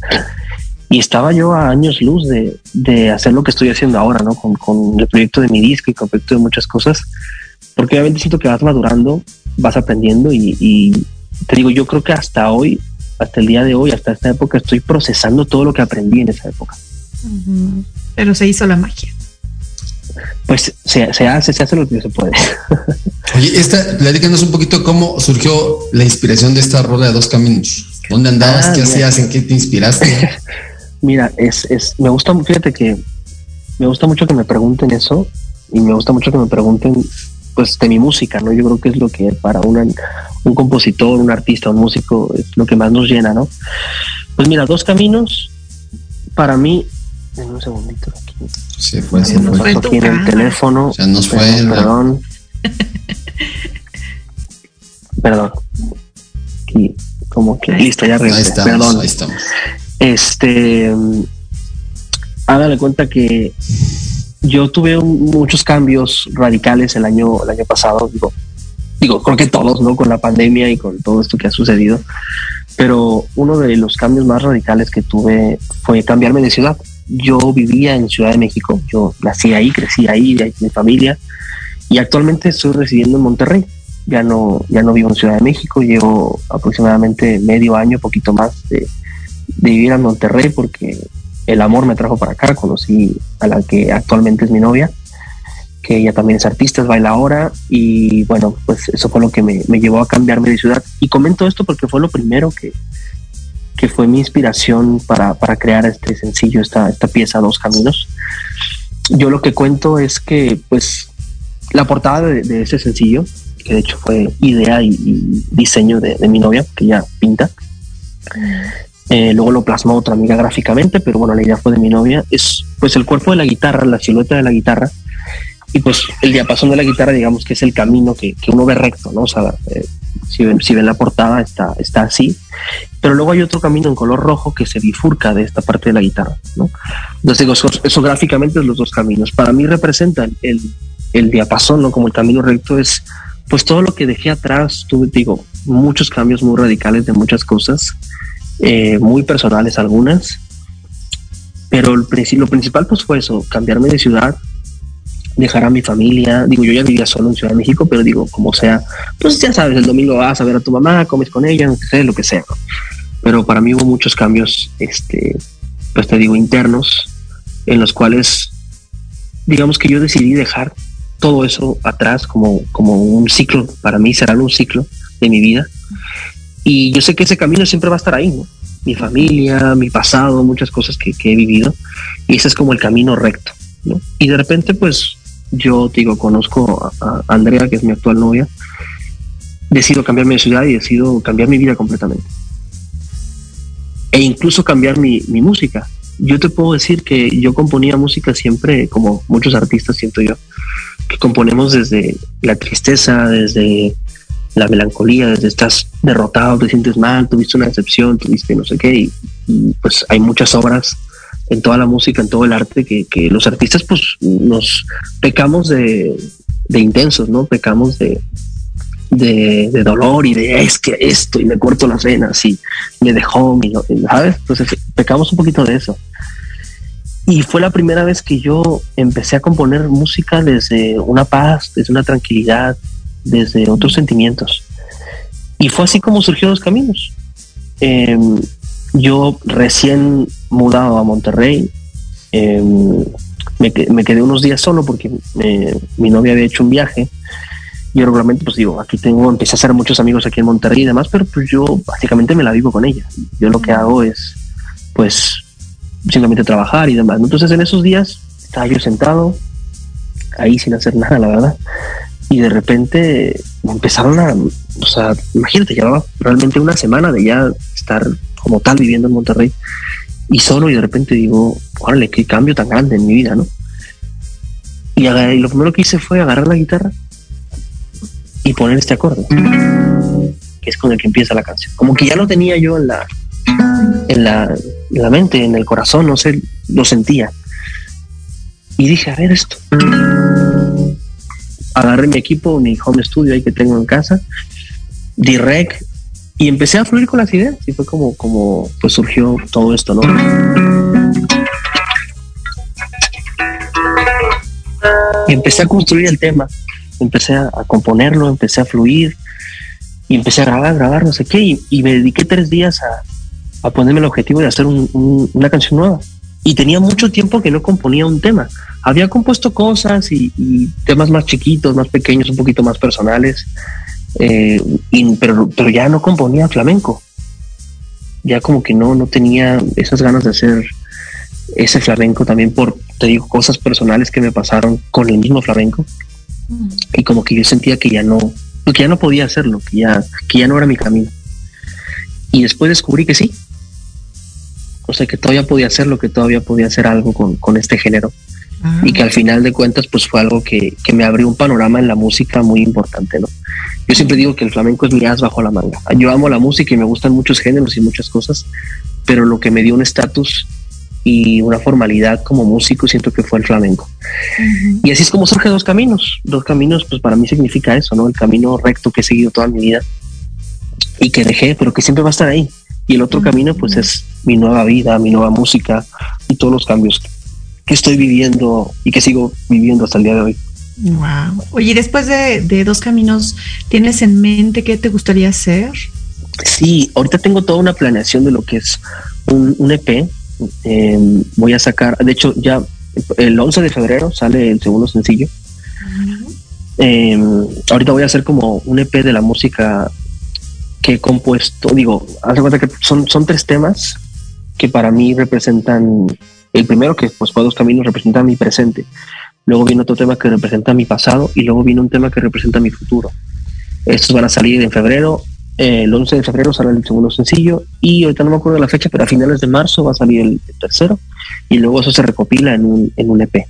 Speaker 3: Y estaba yo a años luz de, de hacer lo que estoy haciendo ahora, ¿no? Con, con el proyecto de mi disco y con el proyecto de muchas cosas. Porque obviamente siento que vas madurando, vas aprendiendo y, y te digo, yo creo que hasta hoy hasta el día de hoy, hasta esta época, estoy procesando todo lo que aprendí en esa época.
Speaker 1: Pero se hizo la magia.
Speaker 3: Pues se, hace, se hace lo que se puede.
Speaker 2: Oye, esta, platícanos un poquito cómo surgió la inspiración de esta rola de dos caminos. ¿Dónde andabas?
Speaker 3: Ah,
Speaker 2: ¿Qué
Speaker 3: mira.
Speaker 2: hacías? ¿En qué te inspiraste?
Speaker 3: Mira, es, es, me gusta, fíjate que me gusta mucho que me pregunten eso y me gusta mucho que me pregunten pues de mi música, ¿no? Yo creo que es lo que para una, un compositor, un artista, un músico es lo que más nos llena, ¿no? Pues mira, dos caminos para mí, en un segundito aquí,
Speaker 2: Se fue, se
Speaker 1: Se nos
Speaker 2: fue.
Speaker 3: aquí en el teléfono.
Speaker 2: Se nos fue
Speaker 3: Perdón,
Speaker 2: el-
Speaker 3: perdón. Perdón. Aquí, como que listo, ya
Speaker 2: Ahí
Speaker 3: regresé.
Speaker 2: estamos,
Speaker 3: Perdón.
Speaker 2: ahí estamos.
Speaker 3: Este, mm, hágale cuenta que yo tuve muchos cambios radicales el año, el año pasado, digo, digo, creo que todos, ¿no? Con la pandemia y con todo esto que ha sucedido. Pero uno de los cambios más radicales que tuve fue cambiarme de ciudad. Yo vivía en Ciudad de México, yo nací ahí, crecí ahí, de ahí mi familia, y actualmente estoy residiendo en Monterrey. Ya no, ya no vivo en Ciudad de México, llevo aproximadamente medio año, poquito más de, de vivir en Monterrey porque el amor me trajo para acá, conocí a la que actualmente es mi novia, que ella también es artista, es bailadora y bueno, pues eso fue lo que me, me llevó a cambiarme de ciudad. Y comento esto porque fue lo primero que, que fue mi inspiración para, para crear este sencillo, esta, esta pieza Dos Caminos. Yo lo que cuento es que pues la portada de, de ese sencillo, que de hecho fue idea y, diseño de, de mi novia, que ella pinta, eh, luego lo plasmó otra amiga gráficamente, pero bueno, la idea fue de mi novia. Es pues el cuerpo de la guitarra, la silueta de la guitarra, y pues el diapasón de la guitarra, digamos que es el camino que, que uno ve recto, ¿no? O sea, eh, si, ven, si ven la portada, está, está así, pero luego hay otro camino en color rojo que se bifurca de esta parte de la guitarra, ¿no? Entonces digo, eso, gráficamente es los dos caminos. Para mí representan el, el diapasón, ¿no? Como el camino recto es pues todo lo que dejé atrás, tuve, digo, muchos cambios muy radicales de muchas cosas, eh, muy personales algunas, pero el lo principal pues fue eso, cambiarme de ciudad, dejar a mi familia, digo, yo ya vivía solo en Ciudad de México, pero digo, como sea, pues ya sabes, el domingo vas a ver a tu mamá, comes con ella, no sé, lo que sea, pero para mí hubo muchos cambios, este, pues te digo, internos, en los cuales, digamos que yo decidí dejar todo eso atrás como, como un ciclo, para mí será un ciclo de mi vida. Y yo sé que ese camino siempre va a estar ahí, ¿no? Mi familia, mi pasado, muchas cosas que, que he vivido. Y ese es como el camino recto, ¿no? Y de repente, pues, yo digo, conozco a, a Andrea, que es mi actual novia, decido cambiarme de ciudad y decido cambiar mi vida completamente. E incluso cambiar mi, mi música. Yo te puedo decir que yo componía música siempre, como muchos artistas siento yo, que componemos desde la tristeza, desde la melancolía, desde estás derrotado, te sientes mal, tuviste una decepción, tuviste no sé qué, y, y, pues hay muchas obras en toda la música, en todo el arte, que, que los artistas pues nos pecamos de, de intensos, ¿no? Pecamos de, de, dolor y de es que esto y me corto las venas y me dejó, mi, ¿sabes? Entonces pecamos un poquito de eso. Y fue la primera vez que yo empecé a componer música desde una paz, desde una tranquilidad, desde otros sentimientos. Y fue así como surgió los caminos. Eh, yo recién mudado a Monterrey, eh, me, me, quedé unos días solo porque eh, mi novia había hecho un viaje. Yo regularmente, pues digo, aquí tengo, empecé a hacer muchos amigos aquí en Monterrey y demás, pero pues yo básicamente me la vivo con ella. Yo lo que hago es, pues, simplemente trabajar y demás. Entonces en esos días estaba yo sentado ahí sin hacer nada, la verdad. Y de repente empezaron a, o sea, imagínate, llevaba realmente una semana de ya estar como tal viviendo en Monterrey y solo y de repente digo, órale, qué cambio tan grande en mi vida, ¿no? Y, lo primero que hice fue agarrar la guitarra y poner este acorde, que es con el que empieza la canción. Como que ya lo tenía yo en la, en la mente, en el corazón, no sé, lo sentía. Y dije, a ver esto. Agarré mi equipo, mi home studio ahí que tengo en casa, di rec y empecé a fluir con las ideas. Y fue como, como pues surgió todo esto, ¿no? Empecé a construir el tema, empecé a, componerlo, empecé a fluir y empecé a grabar, grabar, no sé qué. Y, me dediqué tres días a, a ponerme el objetivo de hacer un, una canción nueva. Y tenía mucho tiempo que no componía un tema. Había compuesto cosas y, y temas más chiquitos, más pequeños, un poquito más personales, eh, y, pero, pero ya no componía flamenco. ya como que no, no tenía esas ganas de hacer ese flamenco también por, te digo, cosas personales que me pasaron con el mismo flamenco. Y como que yo sentía que ya no, que ya no podía hacerlo, que ya, que ya no era mi camino. Y después descubrí que sí. O sea, que todavía podía hacerlo, que todavía podía hacer algo con, con este género. Y que al final de cuentas, pues fue algo que, que, me abrió un panorama en la música muy importante, ¿no? Yo siempre digo que el flamenco es mi as bajo la manga. Yo amo la música y me gustan muchos géneros y muchas cosas, pero lo que me dio un estatus y una formalidad como músico siento que fue el flamenco. Y así es como surge Dos Caminos. Dos Caminos, pues para mí significa eso, ¿no? El camino recto que he seguido toda mi vida y que dejé, pero que siempre va a estar ahí. Y el otro camino, pues es mi nueva vida, mi nueva música y todos los cambios que estoy viviendo y que sigo viviendo hasta el día de hoy.
Speaker 1: Wow. Oye, después de, de Dos Caminos, ¿tienes en mente qué te gustaría hacer?
Speaker 3: Sí, ahorita tengo toda una planeación de lo que es un, un EP eh, voy a sacar, de hecho ya el 11 de febrero sale el segundo sencillo. eh, ahorita voy a hacer como un EP de la música que he compuesto, digo, hace cuenta que son, son tres temas que para mí representan, el primero que pues por dos caminos representa mi presente, luego viene otro tema que representa mi pasado y luego viene un tema que representa mi futuro. Estos van a salir en febrero, eh, el 11 de febrero sale el segundo sencillo y ahorita no me acuerdo de la fecha, pero a finales de marzo va a salir el tercero y luego eso se recopila en un, en un EP.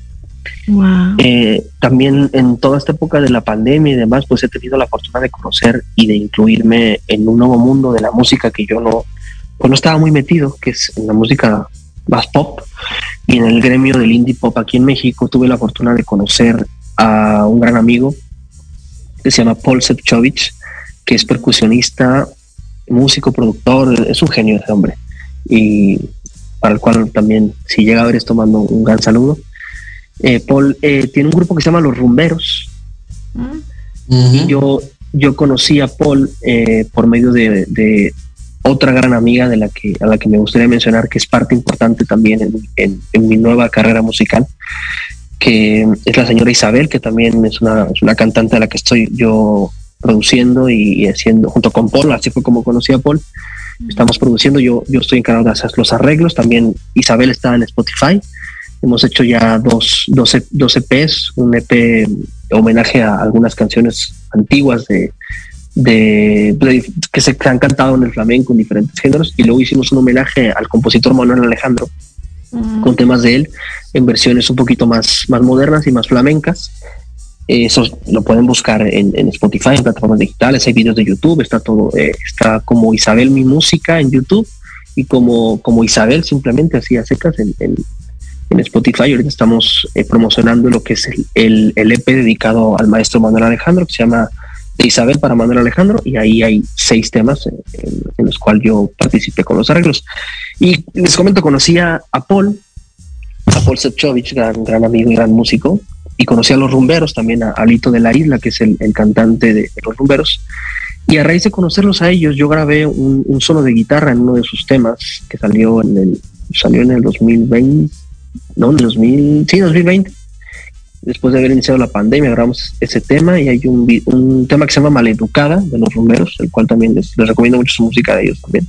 Speaker 3: Eh, también en toda esta época de la pandemia y demás, pues he tenido la fortuna de conocer y de incluirme en un nuevo mundo de la música que yo no, pues estaba muy metido, que es en la música más pop. Y en el gremio del indie pop aquí en México tuve la fortuna de conocer a un gran amigo que se llama Paul Sepchovich, que es percusionista, músico, productor, es un genio ese hombre. Y para el cual también, si llega a ver esto, mando un gran saludo. Eh, Paul eh, tiene un grupo que se llama Los Rumberos. Y yo, yo conocí a Paul eh, por medio de, de, otra gran amiga de la que, a la que me gustaría mencionar, que es parte importante también en, en, en mi nueva carrera musical, que es la señora Isabel, que también es una, es una cantante a la que estoy yo produciendo y, y haciendo junto con Paul, así fue como conocí a Paul. Estamos produciendo, yo, yo estoy encargado de hacer los arreglos, también Isabel está en Spotify. Hemos hecho ya dos, dos, dos EPs, un EP homenaje a algunas canciones antiguas de, de, de, que se han cantado en el flamenco en diferentes géneros y luego hicimos un homenaje al compositor Manuel Alejandro uh-huh. con temas de él en versiones un poquito más, más modernas y más flamencas. Eso lo pueden buscar en, en, Spotify, en plataformas digitales, hay videos de YouTube, está todo, eh, está como Isabel Mi Música en YouTube y como, como Isabel simplemente así a secas en, en, en Spotify. Ahorita estamos eh, promocionando lo que es el, el, el, EP dedicado al maestro Manuel Alejandro, que se llama de Isabel para Manuel Alejandro, y ahí hay seis temas en, en los cuales yo participé con los arreglos. Y les comento, conocí a, a Paul, a Paul Sepchovich, gran, gran amigo y gran músico, y conocí a los rumberos, también a Alito de la Isla, que es el, el cantante de, de, los rumberos. Y a raíz de conocerlos a ellos, yo grabé un, un, solo de guitarra en uno de sus temas que salió en el, salió en el 2020, no, en el 2000, sí, 2020. Después de haber iniciado la pandemia, grabamos ese tema y hay un, un tema que se llama Maleducada de los rumberos, el cual también les, les, recomiendo mucho su música de ellos también.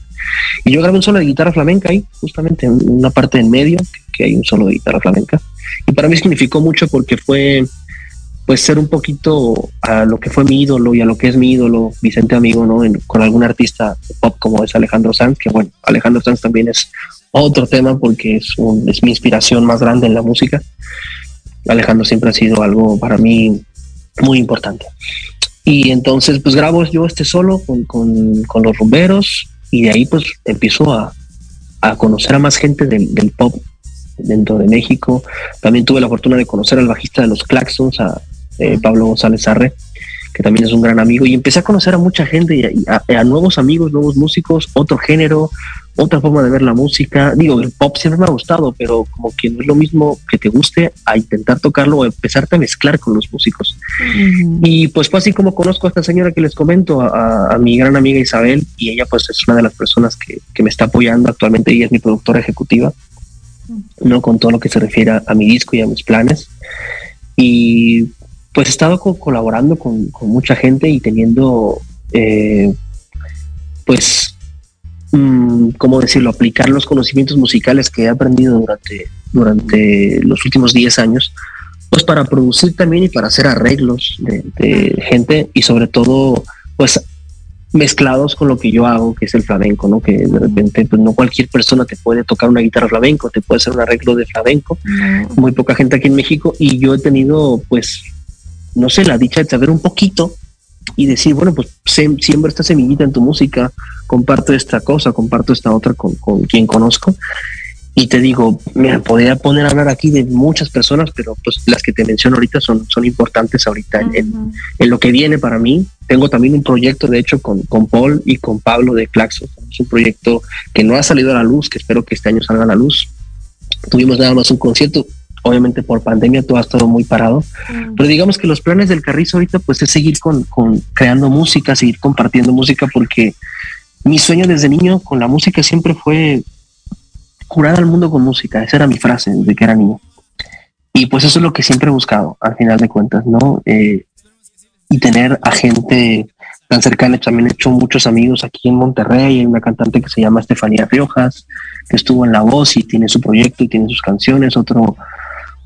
Speaker 3: Y yo grabé un solo de guitarra flamenca ahí, justamente en una parte en medio, que, que hay un solo de guitarra flamenca. Y para mí significó mucho porque fue pues ser un poquito a lo que fue mi ídolo y a lo que es mi ídolo, Vicente Amigo, ¿no? En, con algún artista pop como es Alejandro Sanz, que bueno, Alejandro Sanz también es otro tema porque es, un, es mi inspiración más grande en la música. Alejandro siempre ha sido algo para mí muy importante. Y entonces pues grabo yo este solo con, con, con los rumberos y de ahí pues empiezo a, a conocer a más gente del, del pop dentro de México. También tuve la fortuna de conocer al bajista de los Claxons, a eh, Pablo González Arre, que también es un gran amigo, y empecé a conocer a mucha gente, y a, a, nuevos amigos, nuevos músicos, otro género, otra forma de ver la música. Digo, el pop siempre me ha gustado, pero como que no es lo mismo que te guste a intentar tocarlo o empezarte a mezclar con los músicos. Uh -huh. Y pues fue así como conozco a esta señora que les comento, a, a, mi gran amiga Isabel, y ella pues es una de las personas que, que me está apoyando actualmente, ella es mi productora ejecutiva no con todo lo que se refiere a, a, mi disco y a mis planes. Y pues he estado co colaborando con, con, mucha gente y teniendo eh, pues mm, ¿cómo decirlo?, aplicar los conocimientos musicales que he aprendido durante, durante los últimos 10 años, pues para producir también y para hacer arreglos de, de gente y sobre todo, pues mezclados con lo que yo hago, que es el flamenco, ¿no? Que de repente, pues no cualquier persona te puede tocar una guitarra flamenco, te puede hacer un arreglo de flamenco, muy poca gente aquí en México, y yo he tenido, pues, no sé, la dicha de saber un poquito y decir, bueno, pues siembra esta semillita en tu música, comparto esta cosa, comparto esta otra con, con quien conozco. Y te digo, me podría poner a hablar aquí de muchas personas, pero pues las que te menciono ahorita son, son importantes ahorita en, en, lo que viene para mí. Tengo también un proyecto, de hecho, con, con Paul y con Pablo de Claxo. Es un proyecto que no ha salido a la luz, que espero que este año salga a la luz. Tuvimos nada más un concierto, obviamente por pandemia todo ha estado muy parado, pero digamos que los planes del Carrizo ahorita pues es seguir con, con creando música, seguir compartiendo música, porque mi sueño desde niño con la música siempre fue curar al mundo con música. Esa era mi frase desde que era niño. Y pues eso es lo que siempre he buscado, al final de cuentas, ¿no? Eh, y tener a gente tan cercana. También he hecho muchos amigos aquí en Monterrey. Hay una cantante que se llama Estefanía Riojas, que estuvo en La Voz y tiene su proyecto y tiene sus canciones. Otro,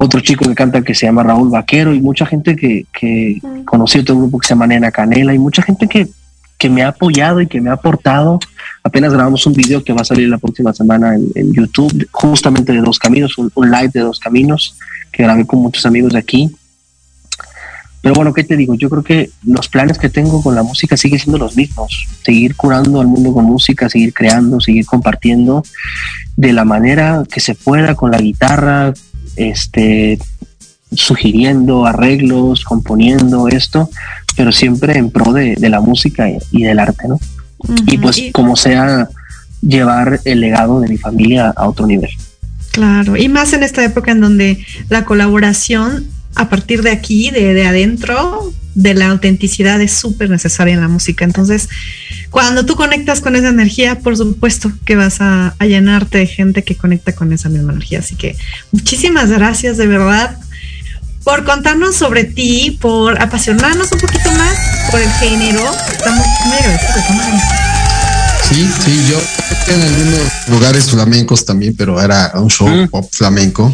Speaker 3: otro chico que canta que se llama Raúl Vaquero y mucha gente que, que conocí otro grupo que se llama Nena Canela y mucha gente que, que me ha apoyado y que me ha aportado Apenas grabamos un video que va a salir la próxima semana en, YouTube, justamente de Dos Caminos, un, live de Dos Caminos, que grabé con muchos amigos de aquí. Pero bueno, ¿qué te digo? Yo creo que los planes que tengo con la música siguen siendo los mismos. Seguir curando al mundo con música, seguir creando, seguir compartiendo de la manera que se pueda con la guitarra, este, sugiriendo arreglos, componiendo esto, pero siempre en pro de, de la música y del arte, ¿no? y pues como sea llevar el legado de mi familia a otro nivel.
Speaker 1: Claro, y más en esta época en donde la colaboración a partir de aquí, de, de adentro, de la autenticidad es súper necesaria en la música. Entonces, cuando tú conectas con esa energía, por supuesto que vas a, a, llenarte de gente que conecta con esa misma energía. Así que muchísimas gracias de verdad por contarnos sobre ti, por apasionarnos un poquito más por el género. Estamos muy agradecidos.
Speaker 2: Sí, sí, yo en algunos lugares flamencos también, pero era un show
Speaker 3: Mm.
Speaker 2: pop flamenco.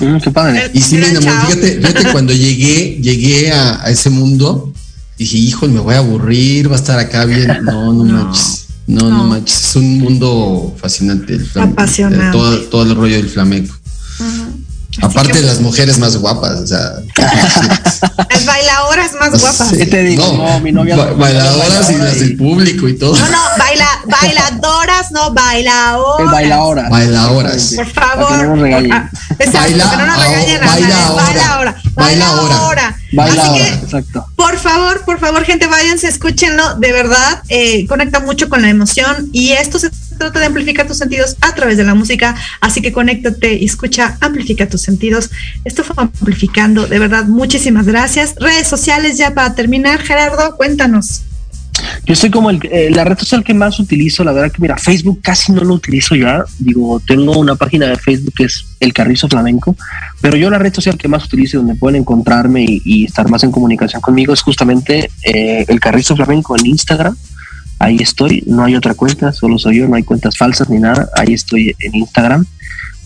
Speaker 3: Mm, qué padre.
Speaker 2: Y sí me enamoré. Fíjate, fíjate cuando llegué, llegué a, a ese mundo, dije, hijo, me voy a aburrir, va a estar acá bien. No, no, manches. No, no,
Speaker 1: No.
Speaker 2: manches. Es un mundo fascinante. El flamenco,
Speaker 1: Apasionante.
Speaker 2: Todo, todo el rollo del flamenco. Aparte de las mujeres más guapas, o sea.
Speaker 1: Las bailadoras más guapas.
Speaker 2: sí,
Speaker 3: ¿Qué te digo? No, mi novia-
Speaker 2: ba- bailadoras y las del público y todo.
Speaker 1: No, no, baila, bailadoras, no bailadoras.
Speaker 3: El baila ahora.
Speaker 2: Bailadoras.
Speaker 1: Por favor.
Speaker 3: que no nos regañen.
Speaker 1: Ah, Exacto,
Speaker 2: Baila
Speaker 1: que no nos
Speaker 2: ahora,
Speaker 1: regañen a
Speaker 2: baila ahora.
Speaker 1: Baila ahora.
Speaker 3: Exacto.
Speaker 1: por favor, por favor, gente, váyanse, escúchenlo. De verdad, eh, conecta mucho con la emoción y esto se trata de amplificar tus sentidos a través de la música. Así que conéctate y escucha, amplifica tus sentidos. Esto fue amplificando. De verdad, muchísimas gracias. Redes sociales ya para terminar. Gerardo, cuéntanos.
Speaker 3: Yo soy como el, eh, la red social que más utilizo, la verdad que mira, Facebook casi no lo utilizo ya. Digo, tengo una página de Facebook que es El Carrizo Flamenco, pero yo la red social que más utilizo y donde pueden encontrarme y, estar más en comunicación conmigo es justamente eh, El Carrizo Flamenco en Instagram. Ahí estoy, no hay otra cuenta, solo soy yo, no hay cuentas falsas ni nada. Ahí estoy en Instagram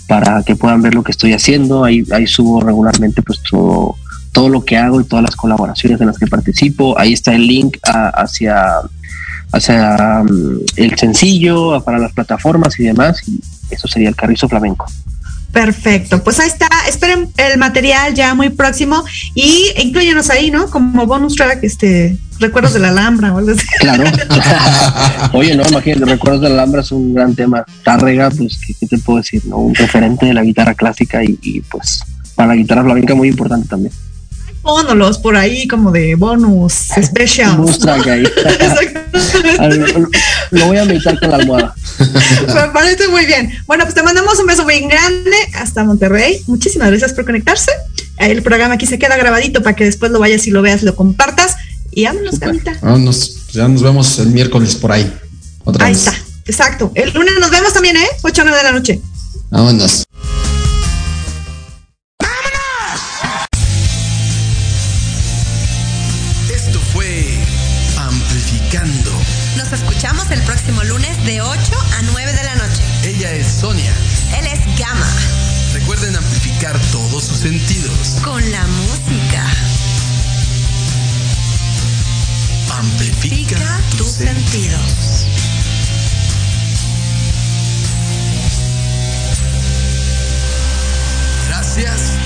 Speaker 3: para que puedan ver lo que estoy haciendo. Ahí, ahí subo regularmente pues todo, todo lo que hago y todas las colaboraciones en las que participo. Ahí está el link a- hacia, hacia mm, el sencillo, para las plataformas y demás. Y eso sería el carrizo flamenco.
Speaker 1: Perfecto, pues ahí está. Esperen el material ya muy próximo y incluyenos ahí, ¿no? Como bonus track, este, recuerdos de la Alhambra o algo así.
Speaker 3: Claro. Oye, no, imagínate, Recuerdos de la Alhambra es un gran tema. Tárrega, pues, ¿qué, te puedo decir? no? Un referente de la guitarra clásica y, y, pues para la guitarra flamenca muy importante también.
Speaker 1: Póndolos por ahí como de bonus special.
Speaker 3: Bonus track ahí.
Speaker 1: Exactamente.
Speaker 3: Lo voy a meditar con la almohada.
Speaker 1: Me parece muy bien. Bueno, pues te mandamos un beso muy grande hasta Monterrey. Muchísimas gracias por conectarse. El programa aquí se queda grabadito para que después lo vayas y lo veas, lo compartas. Y vámonos. Camita.
Speaker 2: Vámonos, ya nos vemos el miércoles por ahí. Otra
Speaker 1: Ahí
Speaker 2: vez.
Speaker 1: está. Exacto. El lunes nos vemos también, ¿eh? 8 o 9 de la noche.
Speaker 2: Vámonos.
Speaker 5: De
Speaker 1: 8 a 9 de la noche.
Speaker 2: Ella es Sonia.
Speaker 1: Él es Gama.
Speaker 2: Recuerden amplificar todos sus sentidos.
Speaker 1: Con la música.
Speaker 2: Amplifica
Speaker 1: tus sentidos.
Speaker 2: Gracias